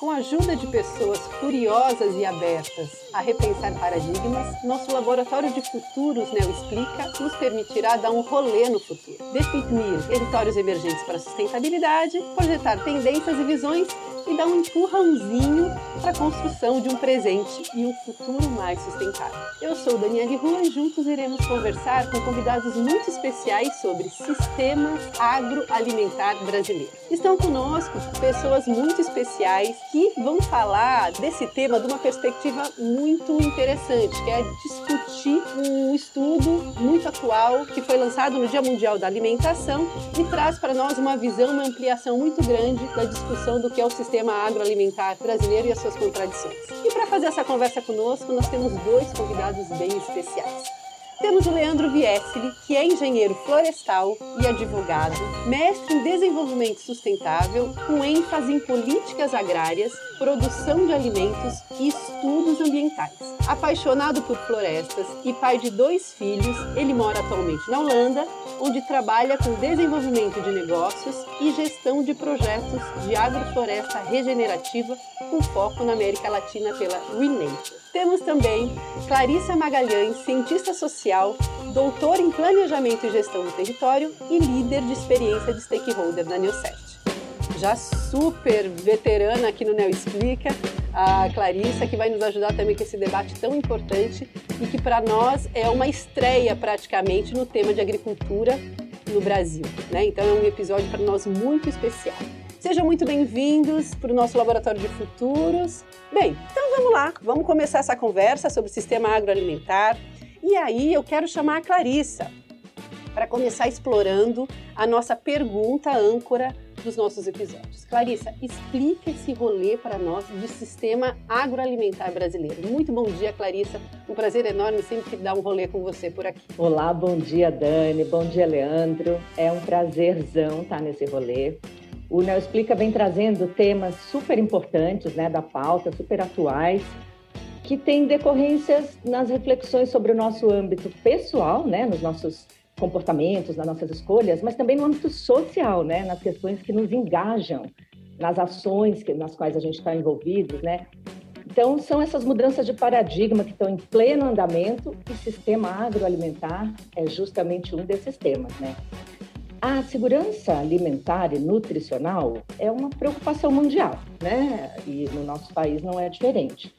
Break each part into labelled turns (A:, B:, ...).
A: Com a ajuda de pessoas curiosas e abertas a repensar paradigmas, nosso laboratório de futuros Neo Explica nos permitirá dar um rolê no futuro, definir territórios emergentes para a sustentabilidade, projetar tendências e visões e dar um empurrãozinho para a construção de um presente e um futuro mais sustentável. Eu sou Daniele Rua e juntos iremos conversar com convidados muito especiais sobre sistemas agroalimentar brasileiros. Estão conosco pessoas muito especiais que vão falar desse tema de uma perspectiva muito interessante, que é discutir um estudo muito atual que foi lançado no Dia Mundial da Alimentação e traz para nós uma visão, uma ampliação muito grande da discussão do que é o sistema sistema agroalimentar brasileiro e as suas contradições. E para fazer essa conversa conosco, nós temos dois convidados bem especiais. Temos o Leandro Viesli, que é engenheiro florestal e advogado, mestre em desenvolvimento sustentável, com ênfase em políticas agrárias, produção de alimentos e estudos ambientais. Apaixonado por florestas e pai de dois filhos, ele mora atualmente na Holanda, onde trabalha com desenvolvimento de negócios e gestão de projetos de agrofloresta regenerativa com foco na América Latina pela Renature. Temos também Clarissa Magalhães, cientista social, doutora em planejamento e gestão do território e líder de experiência de stakeholder da Newset. Já super veterana aqui no Neo Explica, a Clarissa, que vai nos ajudar também com esse debate tão importante e que para nós é uma estreia praticamente no tema de agricultura no Brasil. Né? Então é um episódio para nós muito especial. Sejam muito bem-vindos para o nosso Laboratório de Futuros. Bem, então vamos lá, vamos começar essa conversa sobre o sistema agroalimentar. E aí eu quero chamar a Clarissa para começar explorando a nossa pergunta âncora dos nossos episódios. Clarissa, explica esse rolê para nós de sistema agroalimentar brasileiro. Muito bom dia, Clarissa. Um prazer enorme sempre dar um rolê com você por aqui.
B: Olá, bom dia, Dani. Bom dia, Leandro. É um prazerzão estar nesse rolê. O Neo Explica vem trazendo temas super importantes né, da pauta, super atuais, que têm decorrências nas reflexões sobre o nosso âmbito pessoal, né, nos nossos comportamentos, nas nossas escolhas, mas também no âmbito social, né, nas questões que nos engajam, nas ações que, nas quais a gente está envolvido, né. Então, são essas mudanças de paradigma que estão em pleno andamento e sistema agroalimentar é justamente um desses temas, né. A segurança alimentar e nutricional é uma preocupação mundial, né? E no nosso país não é diferente.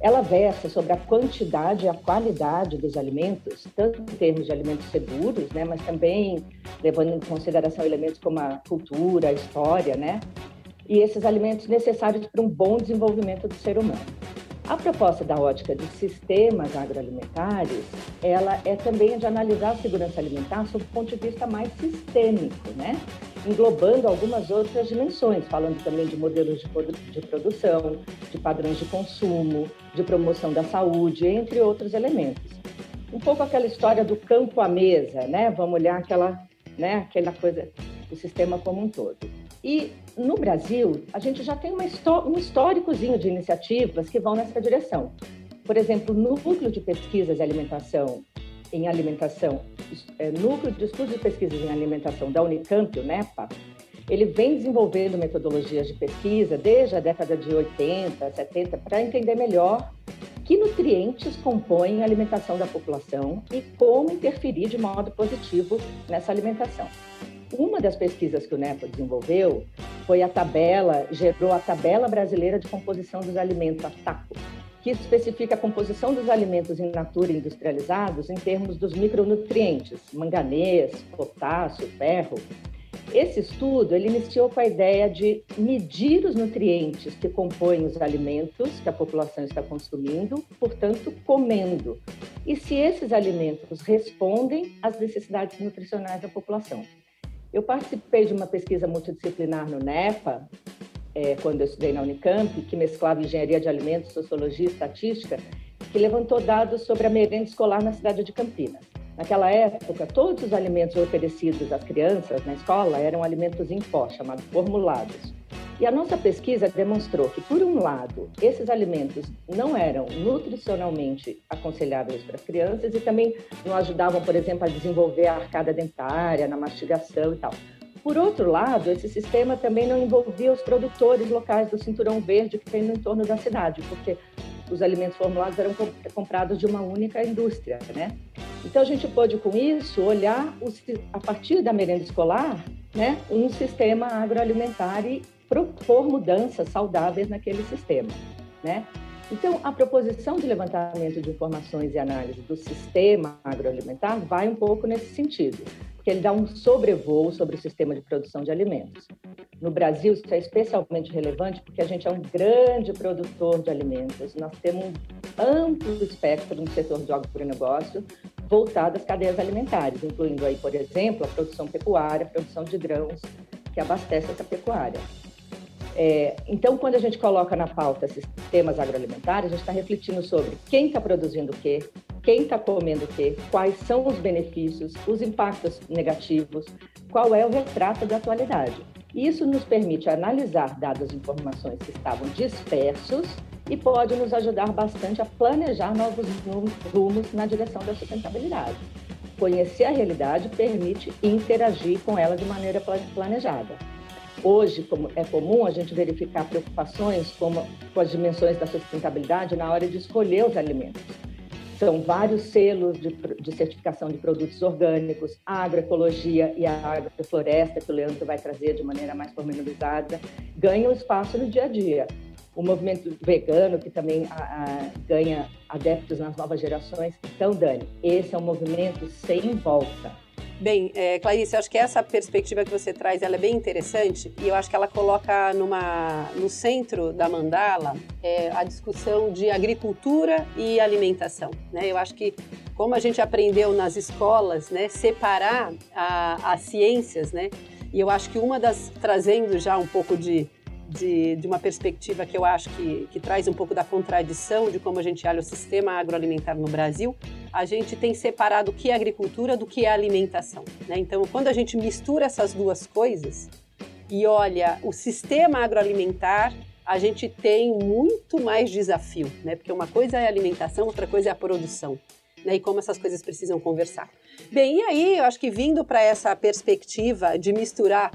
B: Ela versa sobre a quantidade e a qualidade dos alimentos, tanto em termos de alimentos seguros, né, mas também levando em consideração elementos como a cultura, a história, né? E esses alimentos necessários para um bom desenvolvimento do ser humano. A proposta da ótica de sistemas agroalimentares, ela é também de analisar a segurança alimentar sob o ponto de vista mais sistêmico, né? englobando algumas outras dimensões, falando também de modelos de, produção, de padrões de consumo, de promoção da saúde, entre outros elementos. Um pouco aquela história do campo à mesa, né? Vamos olhar aquela, né, aquela coisa, o sistema como um todo. E no Brasil, a gente já tem um históricozinho de iniciativas que vão nessa direção. Por exemplo, no Núcleo de Pesquisas e Alimentação em Alimentação, é, Núcleo de Estudos e Pesquisas em Alimentação da Unicamp, o NEPA, ele vem desenvolvendo metodologias de pesquisa desde a década de 80, 70, para entender melhor que nutrientes compõem a alimentação da população e como interferir de modo positivo nessa alimentação. Uma das pesquisas que o NEPA desenvolveu foi a tabela, gerou a Tabela Brasileira de Composição dos Alimentos, a TACO, que especifica a composição dos alimentos in natura industrializados em termos dos micronutrientes, manganês, potássio, ferro. Esse estudo ele iniciou com a ideia de medir os nutrientes que compõem os alimentos que a população está consumindo, portanto, comendo, e se esses alimentos respondem às necessidades nutricionais da população. Eu participei de uma pesquisa multidisciplinar no NEPA, é, quando eu estudei na Unicamp, que mesclava engenharia de alimentos, sociologia e estatística, que levantou dados sobre a merenda escolar na cidade de Campinas. Naquela época, todos os alimentos oferecidos às crianças na escola eram alimentos em pó, chamados formulados. E a nossa pesquisa demonstrou que, por um lado, esses alimentos não eram nutricionalmente aconselháveis para as crianças e também não ajudavam, por exemplo, a desenvolver a arcada dentária, na mastigação e tal. por outro lado, esse sistema também não envolvia os produtores locais do cinturão verde que tem no entorno da cidade, porque os alimentos formulados eram comprados de uma única indústria, né? Então a gente pôde com isso olhar a partir da merenda escolar, né, um sistema agroalimentar e propor mudanças saudáveis naquele sistema, né? Então, a proposição de levantamento de informações e análise do sistema agroalimentar vai um pouco nesse sentido, porque ele dá um sobrevoo sobre o sistema de produção de alimentos. No Brasil, isso é especialmente relevante porque a gente é um grande produtor de alimentos. Nós temos um amplo espectro no setor de agronegócio voltado às cadeias alimentares, incluindo aí, por exemplo, a produção pecuária, a produção de grãos que abastece essa pecuária. É, então, quando a gente coloca na pauta sistemas agroalimentares, a gente está refletindo sobre quem está produzindo o quê, quem está comendo o quê, quais são os benefícios, os impactos negativos, qual é o retrato da atualidade. Isso nos permite analisar dados e informações que estavam dispersos e pode nos ajudar bastante a planejar novos rumos na direção da sustentabilidade. Conhecer a realidade permite interagir com ela de maneira planejada. Hoje, como é comum a gente verificar preocupações como, com as dimensões da sustentabilidade na hora de escolher os alimentos. São vários selos de, de certificação de produtos orgânicos, agroecologia e a agrofloresta, que o Leandro vai trazer de maneira mais pormenorizada, ganham espaço no dia a dia. O movimento vegano, que também a, a, ganha adeptos nas novas gerações. Então, Dani, esse é um movimento sem volta
A: Bem, é, Clarice, eu acho que essa perspectiva que você traz ela é bem interessante e eu acho que ela coloca numa, no centro da mandala é, a discussão de agricultura e alimentação. Né? Eu acho que, como a gente aprendeu nas escolas, né, separar as ciências, né? e eu acho que uma das, trazendo já um pouco de, de, de, uma perspectiva que eu acho que, que traz um pouco da contradição de como a gente olha o sistema agroalimentar no Brasil, a gente tem separado o que é agricultura do que é alimentação. Né? Então, quando a gente mistura essas duas coisas e olha o sistema agroalimentar, a gente tem muito mais desafio, né? porque uma coisa é a alimentação, outra coisa é a produção. Né, e como essas coisas precisam conversar. Bem, e aí eu acho que vindo para essa perspectiva de misturar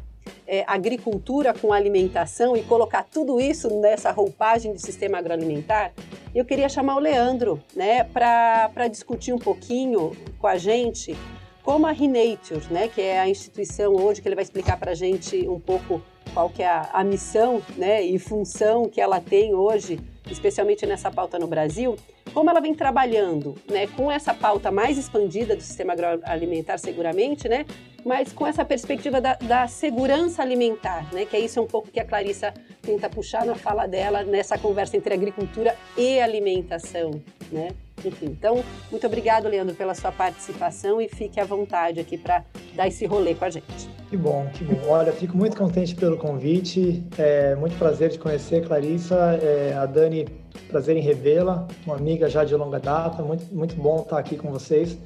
A: é, agricultura com alimentação e colocar tudo isso nessa roupagem de sistema agroalimentar, eu queria chamar o Leandro né, para discutir um pouquinho com a gente como a Renature, né, que é a instituição hoje que ele vai explicar para a gente um pouco qual que é a, a missão né, e função que ela tem hoje, especialmente nessa pauta no Brasil, como ela vem trabalhando né, com essa pauta mais expandida do sistema agroalimentar, seguramente, né, mas com essa perspectiva da, da, segurança alimentar, né? Que é isso um pouco que a Clarissa tenta puxar na fala dela nessa conversa entre agricultura e alimentação, né? Enfim, então, muito obrigado, Leandro, pela sua participação e fique à vontade aqui para dar esse rolê com a gente.
C: Que bom, que bom. Olha, fico muito contente pelo convite. É muito prazer de conhecer Clarissa, é, a Dani, prazer em revê-la, uma amiga já de longa data. Muito, muito bom estar aqui com vocês.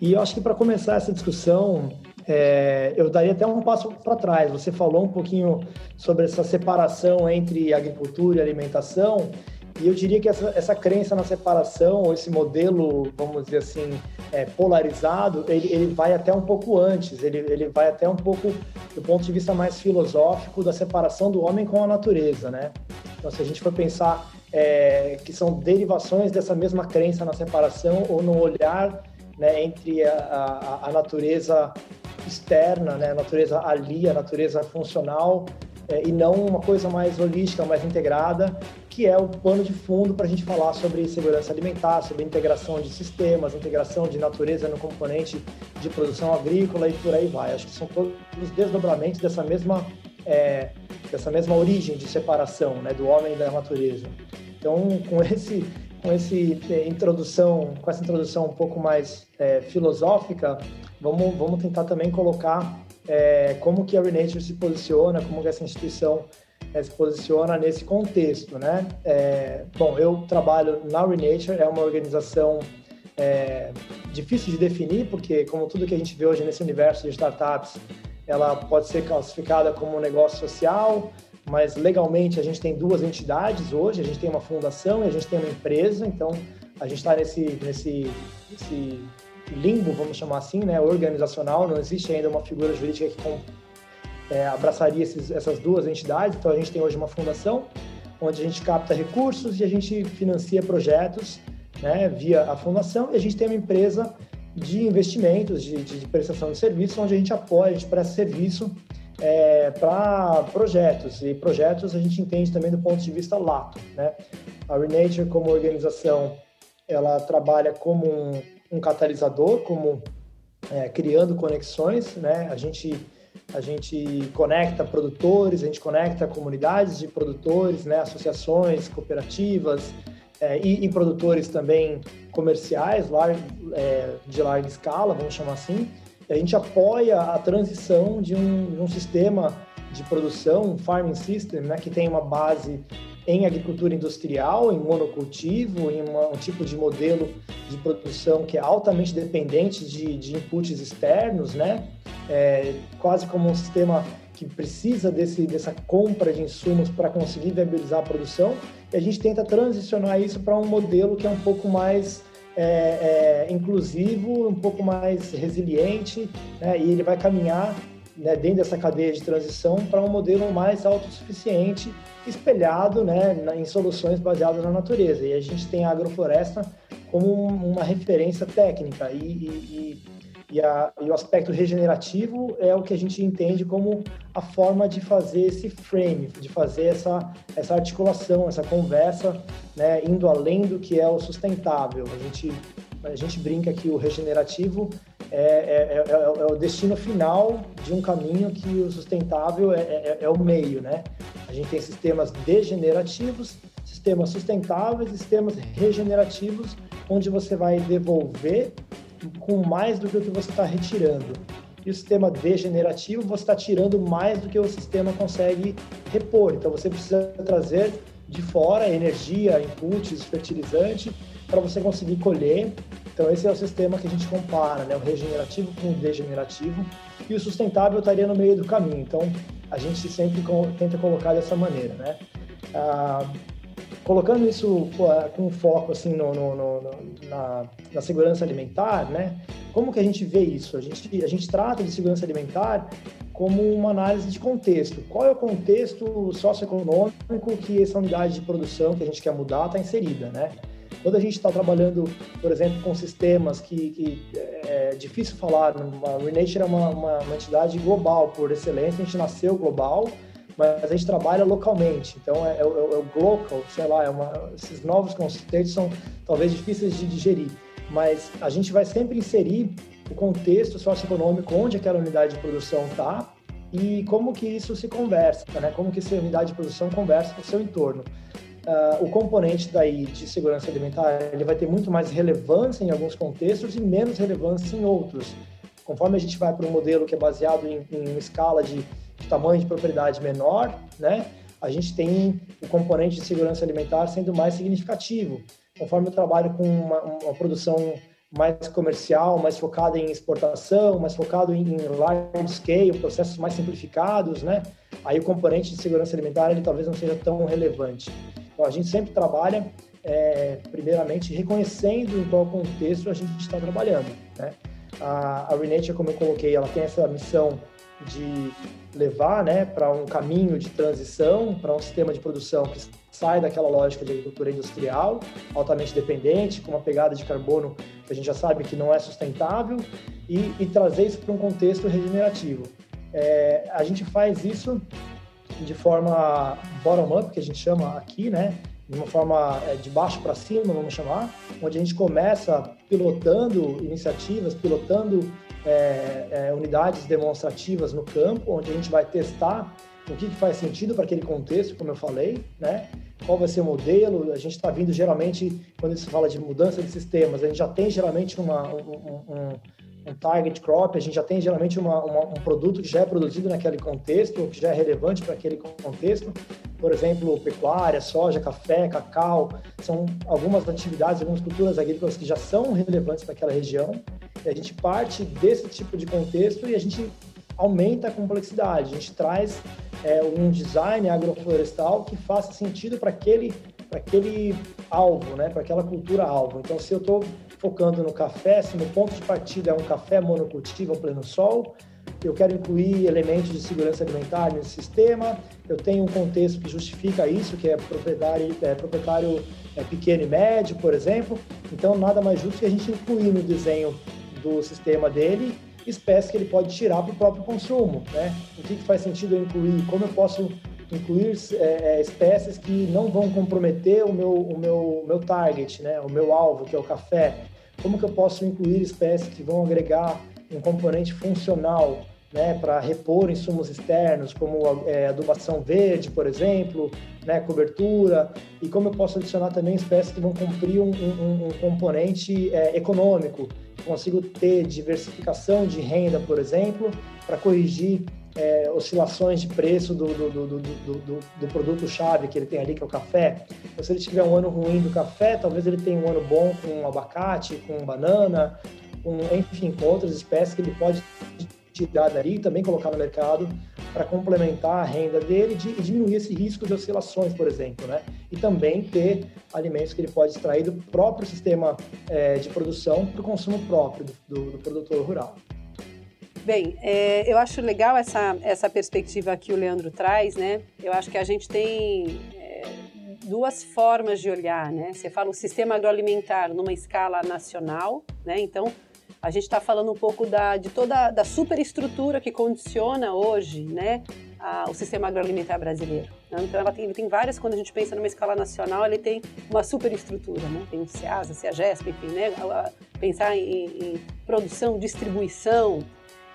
C: E eu acho que para começar essa discussão, é, eu daria até um passo para trás. Você falou um pouquinho sobre essa separação entre agricultura e alimentação, e eu diria que essa, essa crença na separação, ou esse modelo, vamos dizer assim, é, polarizado, ele, ele vai até um pouco antes, ele, ele vai até um pouco do ponto de vista mais filosófico da separação do homem com a natureza, né? Então, se a gente for pensar é, que são derivações dessa mesma crença na separação ou no olhar né, entre a, a, a natureza externa, né? a natureza ali, a natureza funcional, é, e não uma coisa mais holística, mais integrada, que é o pano de fundo para a gente falar sobre segurança alimentar, sobre integração de sistemas, integração de natureza no componente de produção agrícola e por aí vai. Acho que são todos os desdobramentos dessa mesma, é, dessa mesma origem de separação né, do homem e da natureza. Então, com esse com esse é, introdução, com essa introdução um pouco mais é, filosófica, vamos, vamos tentar também colocar é, como que a Renature se posiciona, como que essa instituição é, se posiciona nesse contexto, né? É, bom, eu trabalho na Renature, é uma organização é, difícil de definir, porque como tudo que a gente vê hoje nesse universo de startups, ela pode ser classificada como um negócio social, mas legalmente a gente tem duas entidades hoje, a gente tem uma fundação e a gente tem uma empresa, então a gente está nesse, nesse, nesse limbo, vamos chamar assim, né, organizacional, não existe ainda uma figura jurídica que é, abraçaria esses, essas duas entidades. Então a gente tem hoje uma fundação onde a gente capta recursos e a gente financia projetos né, via a fundação e a gente tem uma empresa de investimentos, de, de prestação de serviços, onde a gente apoia, a gente presta serviço é, para projetos. E projetos a gente entende também do ponto de vista lato. Né? A Renature, como organização, ela trabalha como um, um catalisador, como é, criando conexões. Né? A gente a gente conecta produtores, a gente conecta comunidades de produtores, né, associações, cooperativas é, e, e, produtores também comerciais lar, é, de larga escala, vamos chamar assim. A gente apoia a transição de um, de um sistema de produção, um farming system, né, que tem uma base em agricultura industrial, em monocultivo, em uma, um tipo de modelo de produção que é altamente dependente de, de inputs externos, né? É, quase como um sistema que precisa desse, dessa compra de insumos para conseguir viabilizar a produção, e a gente tenta transicionar isso para um modelo que é um pouco mais é, é, inclusivo, um pouco mais resiliente, né? e ele vai caminhar né, dentro dessa cadeia de transição para um modelo mais autossuficiente, espelhado né, em soluções baseadas na natureza. E a gente tem a agrofloresta como uma referência técnica e, e, e, a, e, o aspecto regenerativo é o que a gente entende como a forma de fazer esse frame, de fazer essa, essa articulação, essa conversa, né, indo além do que é o sustentável. A gente, a gente brinca que o regenerativo é, é, é, é, o destino final de um caminho que o sustentável é, é, o meio, né? A gente tem sistemas degenerativos, sistemas sustentáveis, sistemas regenerativos, onde você vai devolver com mais do que o que você está retirando. E o sistema degenerativo, você está tirando mais do que o sistema consegue repor. Então, você precisa trazer de fora energia, inputs, fertilizante, para você conseguir colher então, esse é o sistema que a gente compara, né? o regenerativo com o degenerativo, e o sustentável estaria no meio do caminho. Então, a gente sempre tenta colocar dessa maneira. Né? Ah, colocando isso com foco assim, no, no, no, na, na, segurança alimentar, né? como que a gente vê isso? A gente, a gente trata de segurança alimentar como uma análise de contexto. Qual é o contexto socioeconômico que essa unidade de produção que a gente quer mudar está inserida, né? Quando a gente está trabalhando, por exemplo, com sistemas que, que é difícil falar, a Renature é uma, uma, uma entidade global por excelência, a gente nasceu global, mas a gente trabalha localmente. Então, é, é, é o global, sei lá, é uma, esses novos conceitos são talvez difíceis de digerir, mas a gente vai sempre inserir o contexto socioeconômico onde aquela unidade de produção está e como que isso se conversa, né? Como que essa unidade de produção conversa com o seu entorno uh, o componente daí de segurança alimentar ele vai ter muito mais relevância em alguns contextos e menos relevância em outros. Conforme a gente vai para um modelo que é baseado em, em escala de tamanho de propriedade menor, né, a gente tem o componente de segurança alimentar sendo mais significativo. Conforme eu trabalho com uma, uma produção mais comercial, mais focada em exportação, mais focado em large scale, processos mais simplificados, né? Aí o componente de segurança alimentar ele talvez não seja tão relevante. Então, a gente sempre trabalha, é, primeiramente, reconhecendo em qual contexto a gente está trabalhando. Né? A, a Renature, como eu coloquei, ela tem essa missão de levar né, para um caminho de transição, para um sistema de produção que sai daquela lógica de agricultura industrial, altamente dependente, com uma pegada de carbono que a gente já sabe que não é sustentável, e, e trazer isso para um contexto regenerativo. É, a gente faz isso de forma bottom-up, que a gente chama aqui, né? De uma forma é, de baixo para cima, vamos chamar, onde a gente começa pilotando iniciativas, pilotando é, é, unidades demonstrativas no campo, onde a gente vai testar o que, que faz sentido para aquele contexto, como eu falei, né? Qual vai ser o modelo? A gente está vindo geralmente, quando se fala de mudança de sistemas, a gente já tem geralmente uma, um, um, um target crop, a gente já tem geralmente uma, uma, um produto que já é produzido naquele contexto, que já é relevante para aquele contexto. Por exemplo, pecuária, soja, café, cacau, são algumas atividades, algumas culturas agrícolas que já são relevantes para aquela região. A gente parte desse tipo de contexto e a gente aumenta a complexidade, a gente traz é, um design agroflorestal que faça sentido para aquele, aquele alvo, né, para aquela cultura alvo. Então, se eu estou focando no café, se no ponto de partida é um café monocultivo ao pleno sol, eu quero incluir elementos de segurança alimentar nesse sistema, eu tenho um contexto que justifica isso, que é proprietário, é, proprietário é, pequeno e médio, por exemplo. Então, nada mais justo que a gente incluir no desenho do sistema dele espécies que ele pode tirar para o próprio consumo, né? O que, que faz sentido eu incluir? Como eu posso incluir é, é, espécies que não vão comprometer o meu, o meu, meu target, né? O meu alvo, que é o café. Como que eu posso incluir espécies que vão agregar um componente funcional, né? Para repor insumos externos, como é, adubação verde, por exemplo, né? Cobertura. E como eu posso adicionar também espécies que vão cumprir um, um, um componente é, econômico. Consigo ter diversificação de renda, por exemplo, para corrigir é, oscilações de preço do, do, do, do, produto-chave que ele tem ali, que é o café. Então, se ele tiver um ano ruim do café, talvez ele tenha um ano bom com abacate, com banana, com, enfim, com outras espécies que ele pode tirar dali e também colocar no mercado para complementar a renda dele e diminuir esse risco de oscilações, por exemplo, né? E também ter alimentos que ele pode extrair do próprio sistema é, de produção para o consumo próprio do, do produtor rural.
A: Bem, é, eu acho legal essa, essa perspectiva que o Leandro traz, né? Eu acho que a gente tem é, duas formas de olhar, né? Você fala o sistema agroalimentar numa escala nacional, né? Então, a gente está falando um pouco da, de toda da superestrutura que condiciona hoje, né? A, o sistema agroalimentar brasileiro. Né? Então, ela tem, ele tem várias, quando a gente pensa numa escala nacional, ele tem uma superestrutura, né? Tem o CEASA, CEAGESP, enfim, né? Pensar em, em produção, distribuição,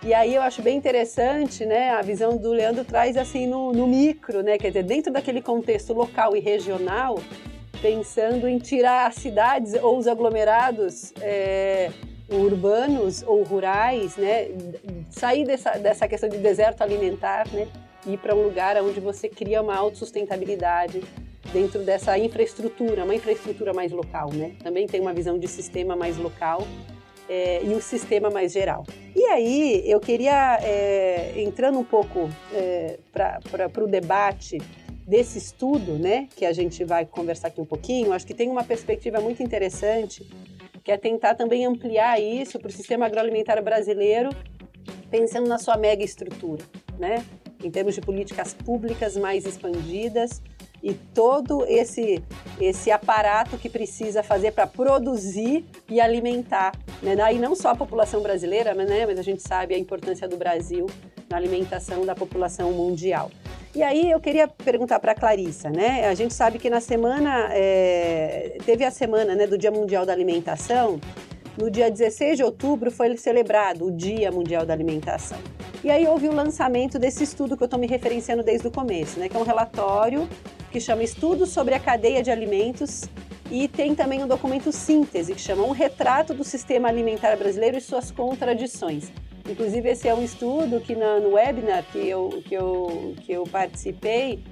A: e aí eu acho bem interessante, né, a visão do Leandro traz assim no, no micro, né, quer dizer, dentro daquele contexto local e regional, pensando em tirar as cidades ou os aglomerados é, urbanos ou rurais, né, sair dessa, dessa questão de deserto alimentar, né, e ir para um lugar onde você cria uma autossustentabilidade dentro dessa infraestrutura, uma infraestrutura mais local, né? Também tem uma visão de sistema mais local é, e o sistema mais geral. E aí eu queria, é, entrando um pouco é, para o debate desse estudo, né, que a gente vai conversar aqui um pouquinho, acho que tem uma perspectiva muito interessante, que é tentar também ampliar isso para o sistema agroalimentar brasileiro, pensando na sua mega estrutura, né, em termos de políticas públicas mais expandidas, e todo esse esse aparato que precisa fazer para produzir e alimentar, né? E não só a população brasileira, né? Mas a gente sabe a importância do Brasil na alimentação da população mundial. E aí eu queria perguntar para a Clarissa, né? A gente sabe que na semana é, teve a semana né, do Dia Mundial da Alimentação. No dia 16 de outubro foi celebrado o Dia Mundial da Alimentação. E aí houve o lançamento desse estudo que eu estou me referenciando desde o começo, né? Que é um relatório que chama Estudos sobre a Cadeia de Alimentos, e tem também um documento síntese, que chama Um Retrato do Sistema Alimentar Brasileiro e Suas Contradições. Inclusive, esse é um estudo que na, no webinar que eu, que eu, que eu participei,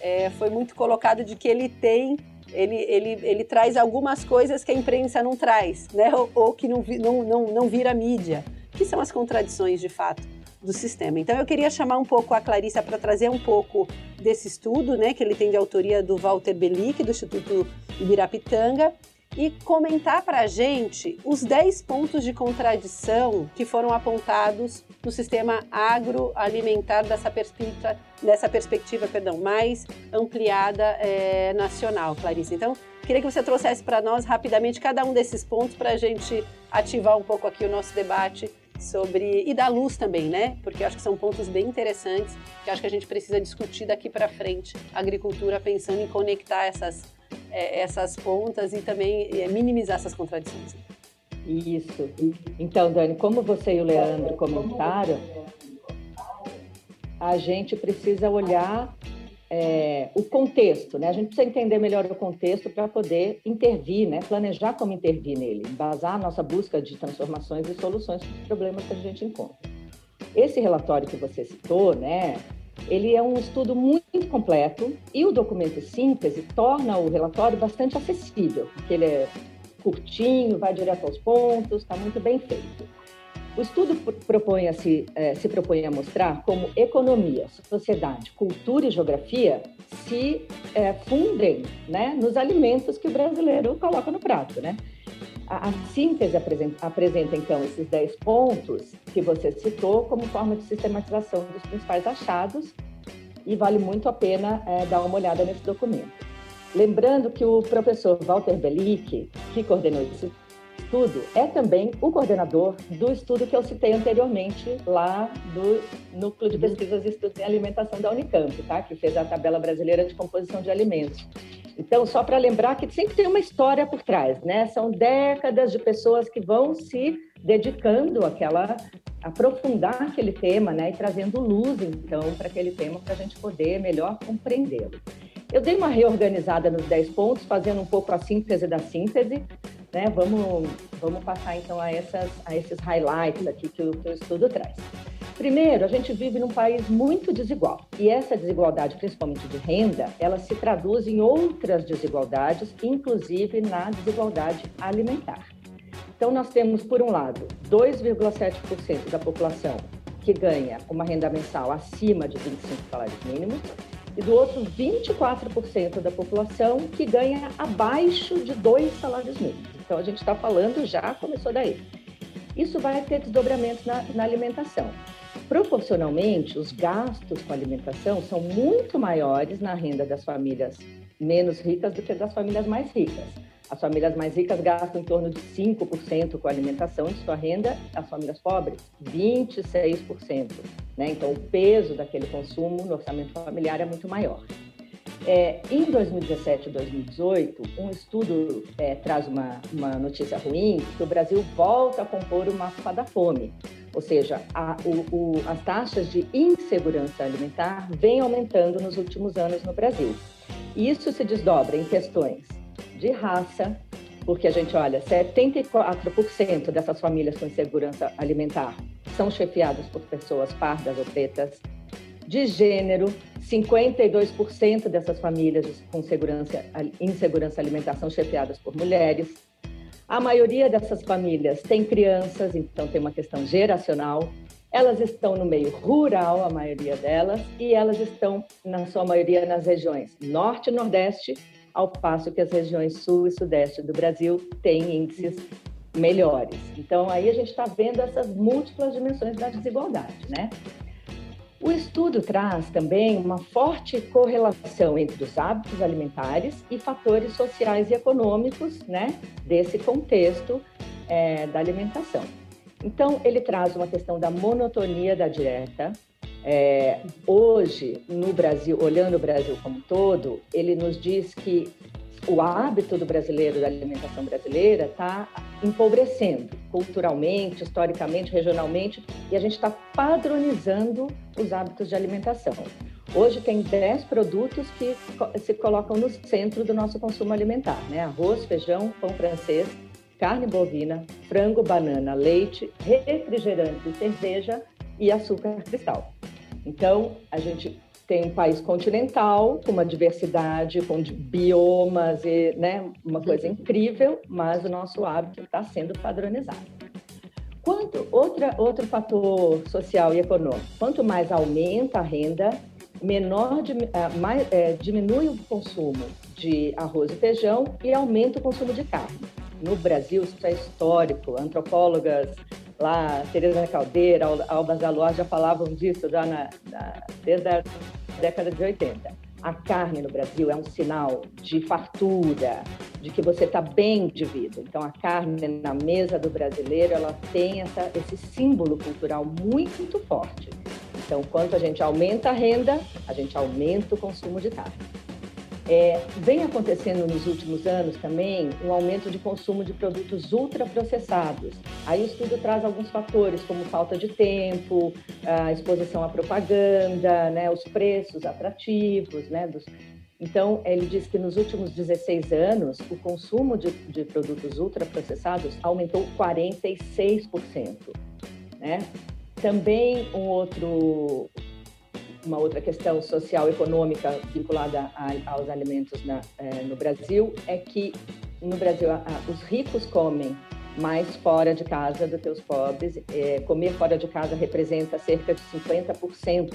A: é, foi muito colocado de que ele tem ele, ele, ele traz algumas coisas que a imprensa não traz, né? ou, ou que não, não, não, não vira mídia, que são as contradições de fato do sistema. Então eu queria chamar um pouco a Clarissa para trazer um pouco desse estudo, né, que ele tem de autoria do Walter Belic, do Instituto Ibirapitanga, e comentar para a gente os 10 pontos de contradição que foram apontados no sistema agroalimentar dessa perspectiva, dessa perspectiva perdão, mais ampliada é, nacional, Clarissa. Então, queria que você trouxesse para nós rapidamente cada um desses pontos para a gente ativar um pouco aqui o nosso debate sobre e da luz também, né? Porque eu acho que são pontos bem interessantes que acho que a gente precisa discutir daqui para frente. Agricultura pensando em conectar essas é, essas pontas e também é, minimizar essas contradições.
B: Isso. Então, Dani, como você e o Leandro comentaram, a gente precisa olhar é, o contexto, né? A gente precisa entender melhor o contexto para poder intervir, né? Planejar como intervir nele, embasar a nossa busca de transformações e soluções para os problemas que a gente encontra. Esse relatório que você citou, né? Ele é um estudo muito completo e o documento síntese torna o relatório bastante acessível, porque ele é curtinho, vai direto aos pontos, está muito bem feito. O estudo propõe a se, é, se propõe a mostrar como economia, sociedade, cultura e geografia se é, fundem né, nos alimentos que o brasileiro coloca no prato. Né? A, a síntese apresenta, apresenta, então, esses 10 pontos que você citou como forma de sistematização dos principais achados e vale muito a pena é, dar uma olhada nesse documento. Lembrando que o professor Walter Belick, que coordenou esse estudo, é também o coordenador do estudo que eu citei anteriormente lá do Núcleo de uhum. Pesquisas e Estudos em Alimentação da Unicamp, tá? que fez a tabela brasileira de composição de alimentos. Então, só para lembrar que sempre tem uma história por trás, né? São décadas de pessoas que vão se dedicando àquela aprofundar aquele tema, né, e trazendo luz então para aquele tema para a gente poder melhor compreendê-lo. Eu dei uma reorganizada nos 10 pontos, fazendo um pouco a síntese da síntese, né? Vamos vamos passar então a essas a esses highlights aqui que o, que o estudo traz. Primeiro, a gente vive num país muito desigual e essa desigualdade, principalmente de renda, ela se traduz em outras desigualdades, inclusive na desigualdade alimentar. Então, nós temos, por um lado, 2,7% da população que ganha uma renda mensal acima de 25 salários mínimos, e do outro, 24% da população que ganha abaixo de dois salários mínimos. Então, a gente está falando, já começou daí. Isso vai ter desdobramentos na, na alimentação. Proporcionalmente, os gastos com alimentação são muito maiores na renda das famílias menos ricas do que das famílias mais ricas. As famílias mais ricas gastam em torno de 5% com alimentação de sua renda, as famílias pobres, 26%. Né? Então, o peso daquele consumo no orçamento familiar é muito maior. É, em 2017 e 2018, um estudo é, traz uma, uma notícia ruim, que o Brasil volta a compor o mapa da fome. Ou seja, a, o, o, as taxas de insegurança alimentar vêm aumentando nos últimos anos no Brasil. E isso se desdobra em questões de raça, porque a gente olha, 74% dessas famílias com insegurança alimentar são chefiadas por pessoas pardas ou pretas, de gênero, 52% dessas famílias com segurança, insegurança alimentar são chefiadas por mulheres. A maioria dessas famílias tem crianças, então tem uma questão geracional. Elas estão no meio rural, a maioria delas, e elas estão, na sua maioria, nas regiões norte e nordeste, ao passo que as regiões sul e sudeste do Brasil têm índices melhores. Então, aí a gente está vendo essas múltiplas dimensões da desigualdade, né? O estudo traz também uma forte correlação entre os hábitos alimentares e fatores sociais e econômicos né, desse contexto é, da alimentação. Então, ele traz uma questão da monotonia da dieta. É, hoje, no Brasil, olhando o Brasil como um todo, ele nos diz que o hábito do brasileiro, da alimentação brasileira, está empobrecendo culturalmente, historicamente, regionalmente, e a gente está padronizando os hábitos de alimentação. Hoje tem 10 produtos que se colocam no centro do nosso consumo alimentar, né? Arroz, feijão, pão francês, carne bovina, frango, banana, leite, refrigerante, cerveja e açúcar cristal. Então, a gente tem um país continental, com uma diversidade, com biomas, e, né, uma coisa uhum. incrível, mas o nosso hábito está sendo padronizado. Quanto, outra, outro fator social e econômico, quanto mais aumenta a renda, menor uh, mais, é, diminui o consumo de arroz e feijão e aumenta o consumo de carne. No Brasil, isso é histórico. Antropólogas lá, Teresa Caldeira, Alba Zaloar já falavam disso já na, na, desde a década de 80. A carne no Brasil é um sinal de fartura, de que você está bem de vida. Então, a carne na mesa do brasileiro, ela tem essa, esse símbolo cultural muito forte. Então, quanto a gente aumenta a renda, a gente aumenta o consumo de carne. É, vem acontecendo nos últimos anos também um aumento de consumo de produtos ultraprocessados. Aí o estudo traz alguns fatores, como falta de tempo, a exposição à propaganda, né, os preços atrativos. Né, dos... Então, ele diz que nos últimos 16 anos, o consumo de, de produtos ultraprocessados aumentou 46%. Né? Também um outro uma outra questão social econômica vinculada a, aos alimentos na, é, no Brasil é que no Brasil a, a, os ricos comem mais fora de casa do que os pobres. É, comer fora de casa representa cerca de 50%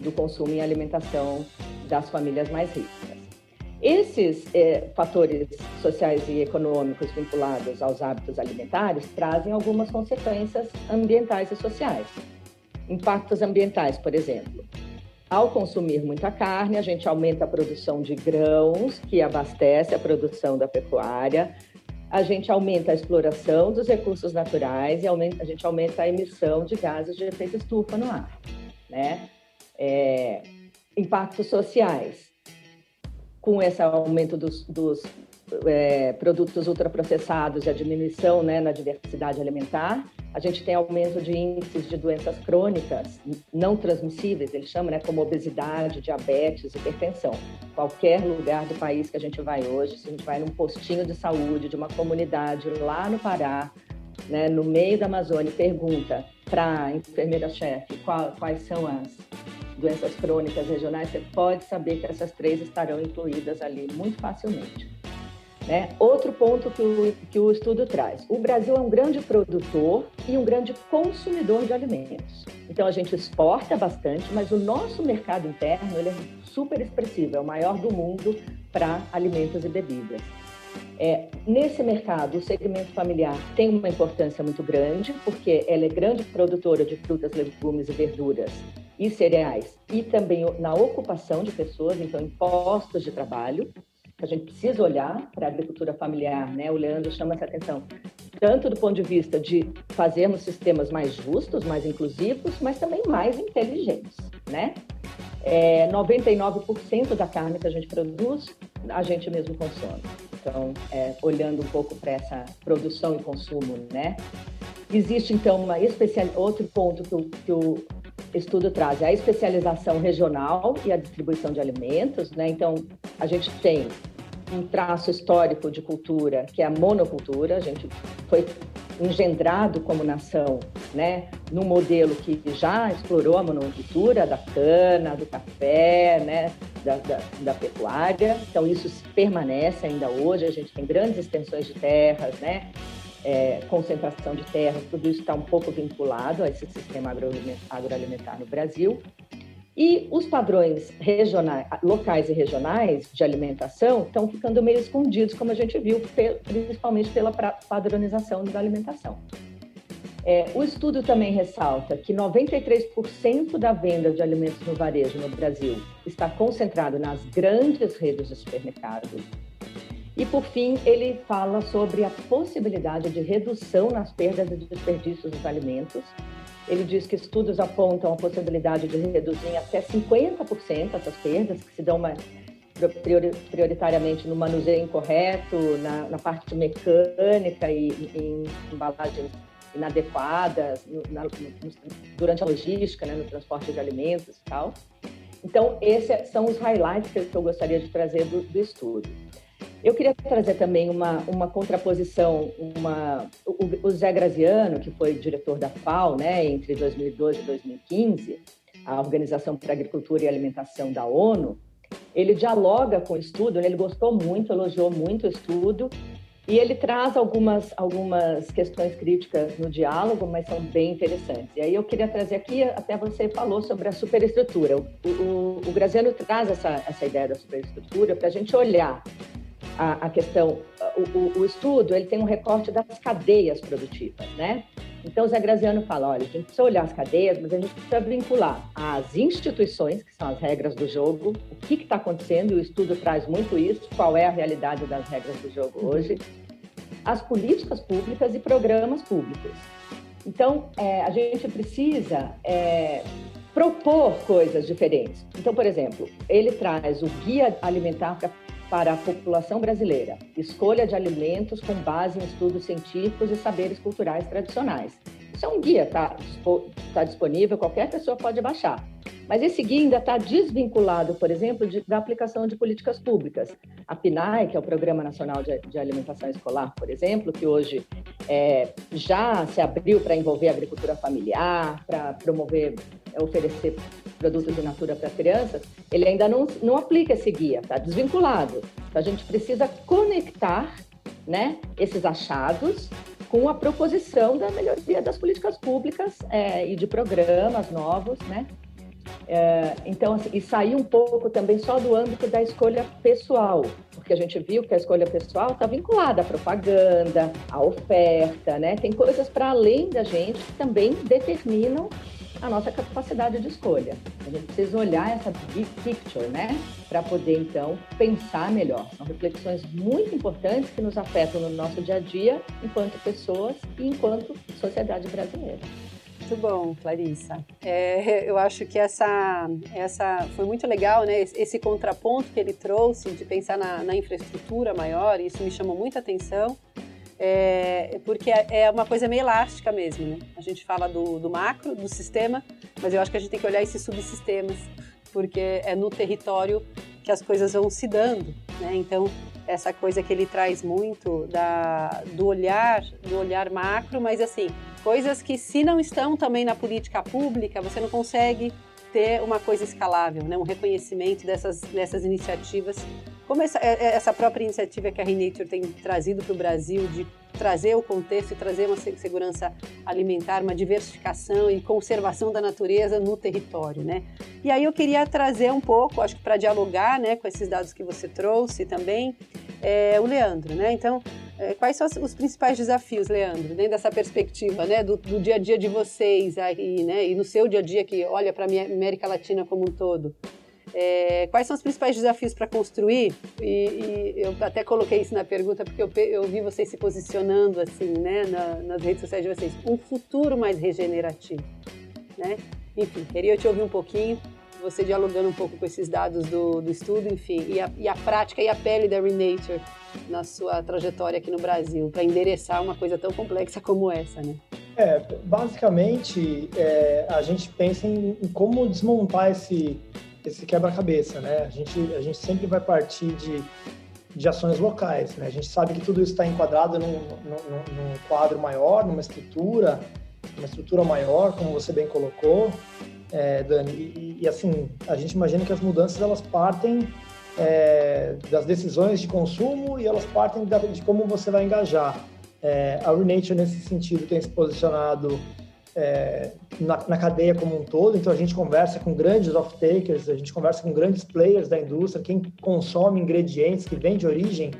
B: do consumo em alimentação das famílias mais ricas. Esses é, fatores sociais e econômicos vinculados aos hábitos alimentares trazem algumas consequências ambientais e sociais. Impactos ambientais, por exemplo. Ao consumir muita carne, a gente aumenta a produção de grãos, que abastece a produção da pecuária, a gente aumenta a exploração dos recursos naturais e aumenta, a gente aumenta a emissão de gases de efeito estufa no ar. Né? É, impactos sociais com esse aumento dos, dos é, produtos ultraprocessados e a diminuição né, na diversidade alimentar, a gente tem aumento de índices de doenças crônicas não transmissíveis, eles chamam, né, como obesidade, diabetes, hipertensão. Qualquer lugar do país que a gente vai hoje, se a gente vai num postinho de saúde de uma comunidade lá no Pará, né, no meio da Amazônia, pergunta para a enfermeira-chefe quais são as doenças crônicas regionais, você pode saber que essas três estarão incluídas ali muito facilmente. Né? Outro ponto que o, que o estudo traz: o Brasil é um grande produtor e um grande consumidor de alimentos. Então a gente exporta bastante, mas o nosso mercado interno ele é super expressivo, é o maior do mundo para alimentos e bebidas. É, nesse mercado, o segmento familiar tem uma importância muito grande, porque ela é grande produtora de frutas, legumes e verduras e cereais, e também na ocupação de pessoas, então em postos de trabalho. A gente precisa olhar para a agricultura familiar, né? O Leandro chama essa atenção, tanto do ponto de vista de fazermos sistemas mais justos, mais inclusivos, mas também mais inteligentes, né? É, 99% da carne que a gente produz, a gente mesmo consome. Então, é, olhando um pouco para essa produção e consumo, né? Existe, então, uma especial... outro ponto que o, que o estudo traz é a especialização regional e a distribuição de alimentos, né? Então, a gente tem um traço histórico de cultura, que é a monocultura, a gente foi engendrado como nação, né, num modelo que já explorou a monocultura da cana, do café, né, da, da, da, pecuária. Então isso permanece ainda hoje. A gente tem grandes extensões de terras, né, é, concentração de terras. Tudo isso está um pouco vinculado a esse sistema agroalimentar no Brasil. E os padrões regionais, locais e regionais de alimentação estão ficando meio escondidos, como a gente viu, principalmente pela padronização da alimentação. É, o estudo também ressalta que 93% da venda de alimentos no varejo no Brasil está concentrado nas grandes redes de supermercados. E, por fim, ele fala sobre a possibilidade de redução nas perdas e desperdícios dos alimentos ele diz que estudos apontam a possibilidade de reduzir até 50% essas perdas, que se dão uma, prioritariamente no manuseio incorreto, na, na parte mecânica e em embalagens inadequadas, no, na, no, durante a logística, né, no transporte de alimentos e tal. Então, esses são os highlights que eu gostaria de trazer do, do estudo. Eu queria trazer também uma, uma contraposição, uma, o, o Zé Graziano, que foi diretor da FAO né, entre 2012 e 2015, a Organização para Agricultura e Alimentação da ONU, ele dialoga com o estudo, né, ele gostou muito, elogiou muito o estudo, e ele traz algumas, algumas questões críticas no diálogo, mas são bem interessantes. E aí eu queria trazer aqui, até você falou sobre a superestrutura. O, o, o Graziano traz essa, essa ideia da superestrutura para a gente olhar a, a questão, o, o, o, estudo ele tem um recorte das cadeias produtivas, né? Então, o Zé Graziano fala, olha, a gente precisa olhar as cadeias, mas a gente precisa vincular as instituições, que são as regras do jogo, o que está acontecendo, e o estudo traz muito isso, qual é a realidade das regras do jogo hoje, as políticas públicas e programas públicos. Então, é, a gente precisa é, propor coisas diferentes. Então, por exemplo, ele traz o guia alimentar para para a população brasileira. Escolha de alimentos com base em estudos científicos e saberes culturais tradicionais. Isso é um guia, está tá disponível, qualquer pessoa pode baixar. Mas esse guia ainda está desvinculado, por exemplo, de, da aplicação de políticas públicas. A PNAE, que é o Programa Nacional de, de Alimentação Escolar, por exemplo, que hoje é, já se abriu para envolver a agricultura familiar, para promover, oferecer produtos de natura para crianças, ele ainda não, não aplica esse guia, está desvinculado. Então, a gente precisa conectar né, esses achados com a proposição da melhoria das políticas públicas é, e de programas novos, né, É, então, assim, e sair um pouco também só do âmbito da escolha pessoal, porque a gente viu que a escolha pessoal está vinculada à propaganda, à oferta, né? Tem coisas para além da gente que também determinam a nossa capacidade de escolha. A gente precisa olhar essa big picture, né? Para poder, então, pensar melhor. São reflexões muito importantes que nos afetam no nosso dia a dia, enquanto pessoas e enquanto sociedade brasileira.
A: Muito bom, Clarissa. É, eu acho que essa, essa foi muito legal, né? Esse contraponto que ele trouxe de pensar na, na infraestrutura maior, isso me chamou muita atenção é, porque é, é uma coisa meio elástica mesmo, né? A gente fala do, do macro, do sistema, mas eu acho que a gente tem que olhar esses subsistemas, porque é no território que as coisas vão se dando, né? Então, essa coisa que ele traz muito da, do olhar, do olhar macro, mas assim, coisas que se não estão também na política pública, você não consegue ter uma coisa escalável, né? um reconhecimento dessas, dessas iniciativas como essa, é, é, essa própria iniciativa que a Renature tem trazido para o Brasil de trazer o contexto e trazer uma segurança alimentar, uma diversificação e conservação da natureza no território, né? E aí eu queria trazer um pouco, acho que para dialogar, né, com esses dados que você trouxe também, é, o Leandro, né? Então, é, quais são os principais desafios, Leandro, dentro dessa perspectiva, né, do, do dia a dia de vocês aí, né, e no seu dia a dia que olha para a América Latina como um todo? É, quais são os principais desafios para construir? E, e, eu até coloquei isso na pergunta porque eu, eu vi vocês se posicionando assim, né, na, nas redes sociais de vocês, um futuro mais regenerativo, né? Enfim, queria te ouvir um pouquinho, você dialogando um pouco com esses dados do, do estudo, enfim, e a, e a prática e a pele da Renature na sua trajetória aqui no Brasil, para endereçar uma coisa tão complexa como essa, né?
C: É, basicamente, é, a gente pensa em, em como desmontar esse esse quebra-cabeça, né? A gente, a gente sempre vai partir de, de ações locais, né? A gente sabe que tudo isso está enquadrado num, num, num, quadro maior, numa estrutura, uma estrutura maior, como você bem colocou, é, Dani. E, e, assim, a gente imagina que as mudanças elas partem é, das decisões de consumo e elas partem da, de como você vai engajar. É, a Renature, nesse sentido, tem se posicionado é, na, na, cadeia como um todo. Então a gente conversa com grandes off-takers, a gente conversa com grandes players da indústria, quem consome ingredientes que vêm de origem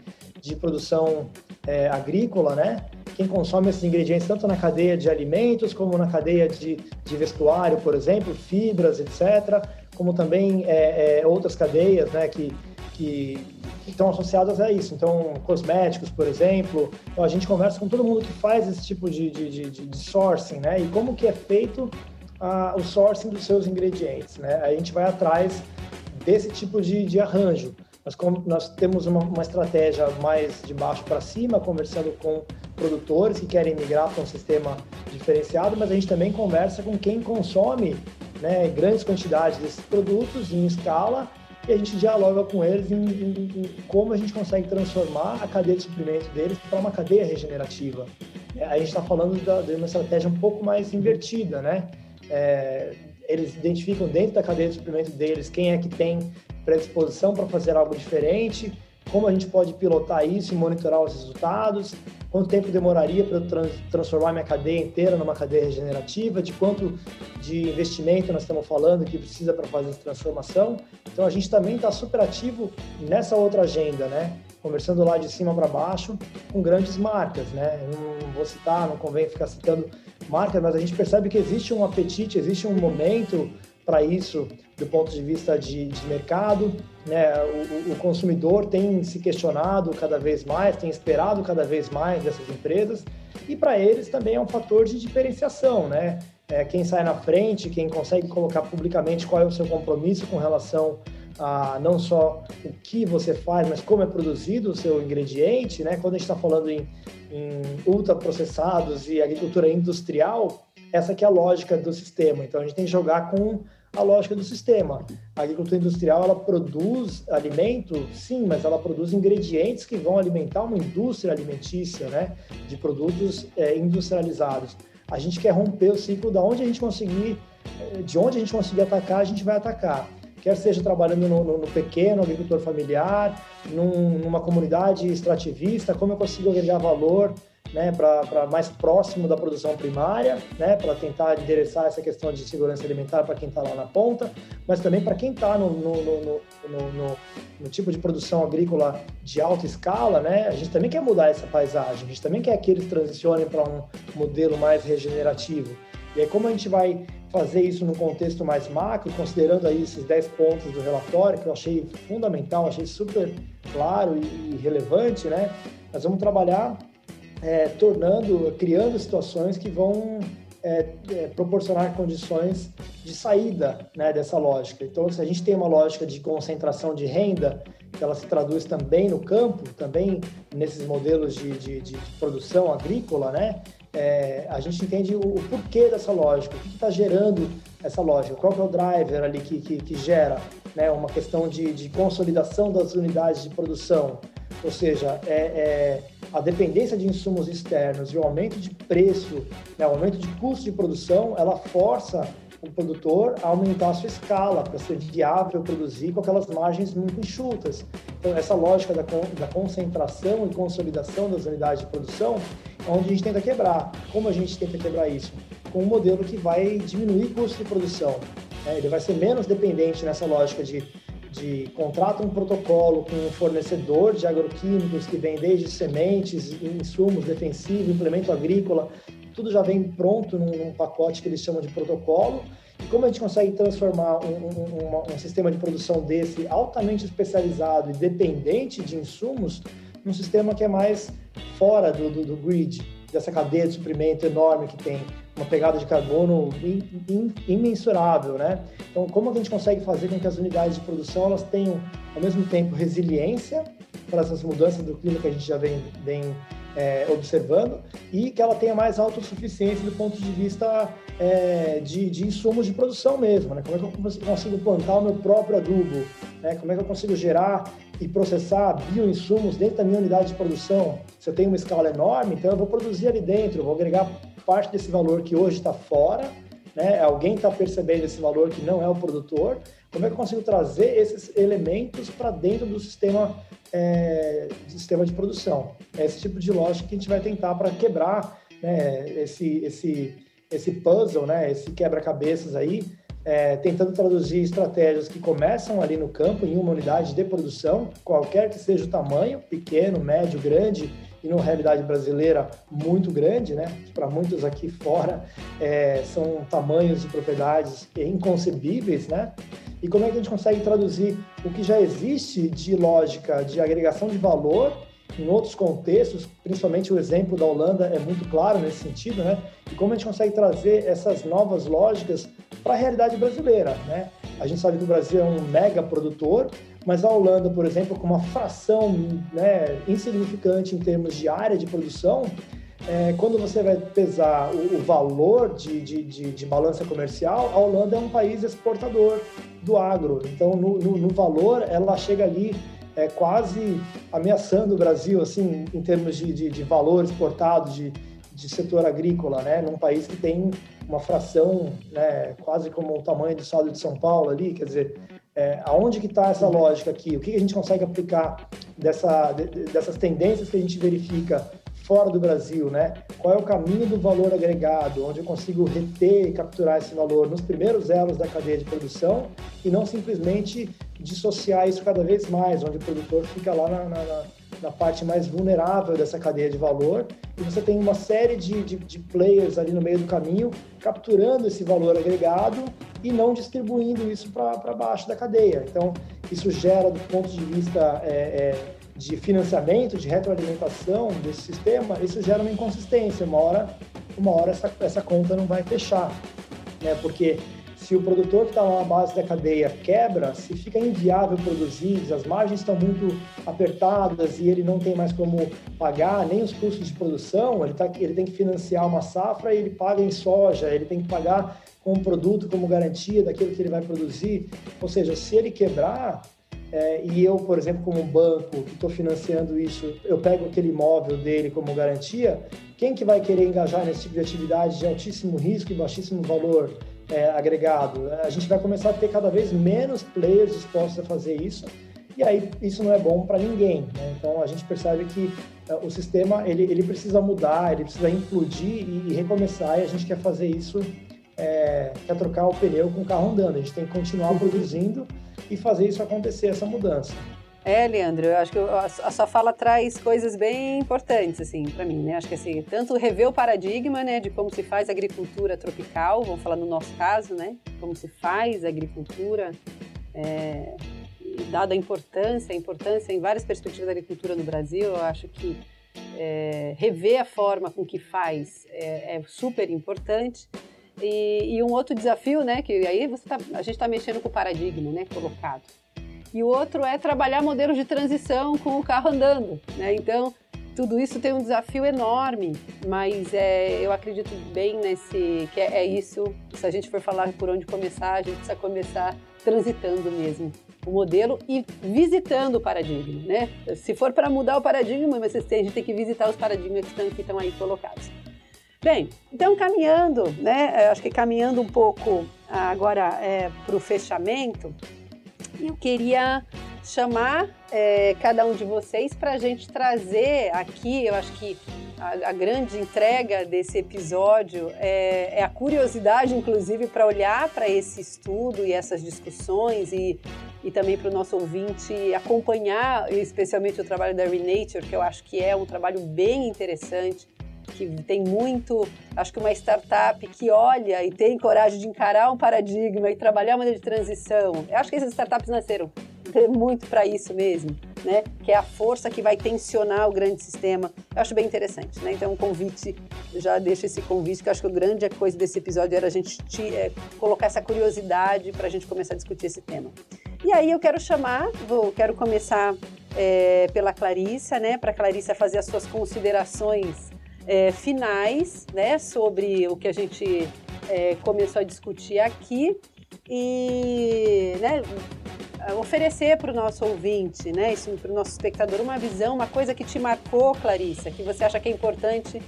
C: de produção é, agrícola, né? Quem consome esses ingredientes tanto na cadeia de alimentos como na cadeia de, de vestuário, por exemplo, fibras, etc., como também é, é outras cadeias, né? Que, que que estão associadas a isso. Então, cosméticos, por exemplo. Então, a gente conversa com todo mundo que faz esse tipo de, de, de, de sourcing, né? E como que é feito a, o sourcing dos seus ingredientes, né? A gente vai atrás desse tipo de, de arranjo. Nós, nós temos uma, uma estratégia mais de baixo para cima, conversando com produtores que querem migrar para um sistema diferenciado, mas a gente também conversa com quem consome né, grandes quantidades desses produtos em escala e a gente dialoga com eles em, em, em como a gente consegue transformar a cadeia de suprimento deles para uma cadeia regenerativa. É, a gente está falando da, de uma estratégia um pouco mais invertida, né? É, eles identificam dentro da cadeia de suprimento deles quem é que tem predisposição para fazer algo diferente, como a gente pode pilotar isso e monitorar os resultados, quanto tempo demoraria para eu trans, transformar minha cadeia inteira numa cadeia regenerativa, de quanto de investimento nós estamos falando que precisa para fazer essa transformação. Então a gente também está super ativo nessa outra agenda, né? Conversando lá de cima para baixo com grandes marcas, né? Não vou citar, não convém ficar citando marcas, mas a gente percebe que existe um apetite, existe um momento para isso do ponto de vista de, de mercado. Né? O, o, consumidor tem se questionado cada vez mais, tem esperado cada vez mais dessas empresas, e para eles também é um fator de diferenciação. Né? É, quem sai na frente, quem consegue colocar publicamente qual é o seu compromisso com relação a não só o que você faz, mas como é produzido o seu ingrediente. Né? Quando a gente está falando em, em ultraprocessados e agricultura industrial, essa que é a lógica do sistema. Então a gente tem que jogar com a lógica do sistema. A agricultura industrial ela produz alimento, sim, mas ela produz ingredientes que vão alimentar uma indústria alimentícia, né, de produtos é, industrializados. A gente quer romper o ciclo da onde a gente conseguir, é, de onde a gente conseguir atacar, a gente vai atacar. Quer seja trabalhando no, no, no pequeno agricultor familiar, num, numa comunidade extrativista, como eu consigo agregar valor né, para mais próximo da produção primária, né, para tentar endereçar essa questão de segurança alimentar para quem está lá na ponta, mas também para quem está no, no, no, no, tipo de produção agrícola de alta escala, né, a gente também quer mudar essa paisagem, a gente também quer que eles transicionem para um modelo mais regenerativo. E aí, como a gente vai fazer isso no contexto mais macro, considerando aí esses 10 pontos do relatório, que eu achei fundamental, achei super claro e relevante, né? Nós vamos trabalhar é, tornando, criando situações que vão é, é, proporcionar condições de saída né, dessa lógica. Então, se a gente tem uma lógica de concentração de renda, que ela se traduz também no campo, também nesses modelos de, de, de produção agrícola, né, é, a gente entende o, o, porquê dessa lógica, o que está gerando essa lógica, qual é o driver ali que, que, que gera né, uma questão de, de consolidação das unidades de produção, ou seja, é, é, a dependência de insumos externos e o aumento de preço, né, o aumento de custo de produção, ela força o produtor a aumentar a sua escala para ser viável produzir com aquelas margens muito enxutas. Então, essa lógica da, da concentração e consolidação das unidades de produção onde a gente tenta quebrar. Como a gente tenta quebrar isso? Com um modelo que vai diminuir custo de produção. Né? Ele vai ser menos dependente nessa lógica de de contrata um protocolo com um fornecedor de agroquímicos que vem desde sementes, insumos defensivos, implemento agrícola, tudo já vem pronto num, num, pacote que eles chamam de protocolo. E como a gente consegue transformar um, um, um, sistema de produção desse altamente especializado e dependente de insumos num sistema que é mais fora do, do, do grid, dessa cadeia de suprimento enorme que tem uma pegada de carbono imensurável, né? Então, como a gente consegue fazer com que as unidades de produção elas tenham, ao mesmo tempo, resiliência para essas mudanças do clima que a gente já vem, vem é, observando e que ela tenha mais autossuficiência do ponto de vista é, de, de, insumos de produção mesmo, né? Como é que eu consigo plantar o meu próprio adubo, né? Como é que eu consigo gerar e processar bioinsumos dentro da minha unidade de produção? Se eu tenho uma escala enorme, então eu vou produzir ali dentro, vou agregar parte desse valor que hoje está fora, né? Alguém está percebendo esse valor que não é o produtor. Como é que eu consigo trazer esses elementos para dentro do sistema é, sistema de produção. É esse tipo de lógica que a gente vai tentar para quebrar né, esse, esse, esse puzzle, né, esse quebra-cabeças aí, é, tentando traduzir estratégias que começam ali no campo, em uma unidade de produção, qualquer que seja o tamanho, pequeno, médio, grande, e numa realidade brasileira muito grande, né? Para muitos aqui fora é, são tamanhos de propriedades inconcebíveis, né? E como é que a gente consegue traduzir o que já existe de lógica de agregação de valor em outros contextos, principalmente o exemplo da Holanda é muito claro nesse sentido, né? E como a gente consegue trazer essas novas lógicas para a realidade brasileira, né? A gente sabe que o Brasil é um mega produtor, mas a Holanda, por exemplo, com uma fração né, insignificante em termos de área de produção, é, quando você vai pesar o, o valor de, de, de, de, balança comercial, a Holanda é um país exportador do agro. Então, no, no, no valor, ela chega ali é, quase ameaçando o Brasil, assim, em termos de, de, de valor exportado de, de setor agrícola, né? Num país que tem uma fração, né, quase como o tamanho do estado de São Paulo ali, quer dizer, é, aonde que está essa lógica aqui? O que a gente consegue aplicar dessa, dessas tendências que a gente verifica fora do Brasil, né? Qual é o caminho do valor agregado, onde eu consigo reter e capturar esse valor nos primeiros elos da cadeia de produção e não simplesmente dissociar isso cada vez mais, onde o produtor fica lá na, na, na parte mais vulnerável dessa cadeia de valor e você tem uma série de, de, de players ali no meio do caminho capturando esse valor agregado e não distribuindo isso para baixo da cadeia. Então, isso gera, do ponto de vista é, é, de financiamento, de retroalimentação desse sistema, isso gera uma inconsistência. Uma hora, uma hora essa, essa conta não vai fechar, né? Porque se o produtor que está lá na base da cadeia quebra, se fica inviável produzir, as margens estão muito apertadas e ele não tem mais como pagar nem os custos de produção, ele, tá, ele tem que financiar uma safra e ele paga em soja, ele tem que pagar com um produto como garantia daquilo que ele vai produzir. Ou seja, se ele quebrar, é, e eu, por exemplo, como banco que estou financiando isso, eu pego aquele imóvel dele como garantia, quem que vai querer engajar nesse tipo de atividade de altíssimo risco e baixíssimo valor é, agregado? A gente vai começar a ter cada vez menos players dispostos a fazer isso, e aí isso não é bom para ninguém. Né? Então a gente percebe que o sistema ele, ele precisa mudar, ele precisa implodir e, e recomeçar, e a gente quer fazer isso, é, quer trocar o pneu com o carro andando. A gente tem que continuar produzindo e fazer isso acontecer, essa mudança.
A: É, Leandro, eu acho que a sua fala traz coisas bem importantes, assim, para mim, né? Acho que, assim, tanto rever o paradigma, né, de como se faz agricultura tropical, vamos falar no nosso caso, né, como se faz agricultura, é, dada a importância, a importância em várias perspectivas da agricultura no Brasil, eu acho que é, rever a forma com que faz é, é super importante. E, e, um outro desafio, né, que aí você tá, a gente está mexendo com o paradigma, né, colocado e o outro é trabalhar modelos de transição com o carro andando. Né? Então, tudo isso tem um desafio enorme, mas é, eu acredito bem nesse que é, é, isso. Se a gente for falar por onde começar, a gente precisa começar transitando mesmo o modelo e visitando o paradigma, né? Se for para mudar o paradigma, mas a gente tem que visitar os paradigmas que estão, que estão aí colocados. Bem, então caminhando, né? Acho que caminhando um pouco agora é, para o fechamento, eu queria chamar é, cada um de vocês para a gente trazer aqui, eu acho que a, a grande entrega desse episódio é, é a curiosidade, inclusive, para olhar para esse estudo e essas discussões e, e também para o nosso ouvinte acompanhar, especialmente o trabalho da Renature, que eu acho que é um trabalho bem interessante que tem muito, acho que uma startup que olha e tem coragem de encarar um paradigma e trabalhar uma de transição. Eu acho que essas startups nasceram muito para isso mesmo, né? Que é a força que vai tensionar o grande sistema. Eu acho bem interessante, né? Então, um convite, já deixo esse convite, que eu acho que a grande coisa desse episódio era a gente te, é, colocar essa curiosidade para a gente começar a discutir esse tema. E aí eu quero chamar, vou, quero começar é, pela Clarissa, né? Para a Clarissa fazer as suas considerações é, finais né, sobre o que a gente é, começou a discutir aqui e né, oferecer para o nosso ouvinte, né, para o nosso espectador, uma visão, uma coisa que te marcou, Clarissa, que você acha que é importante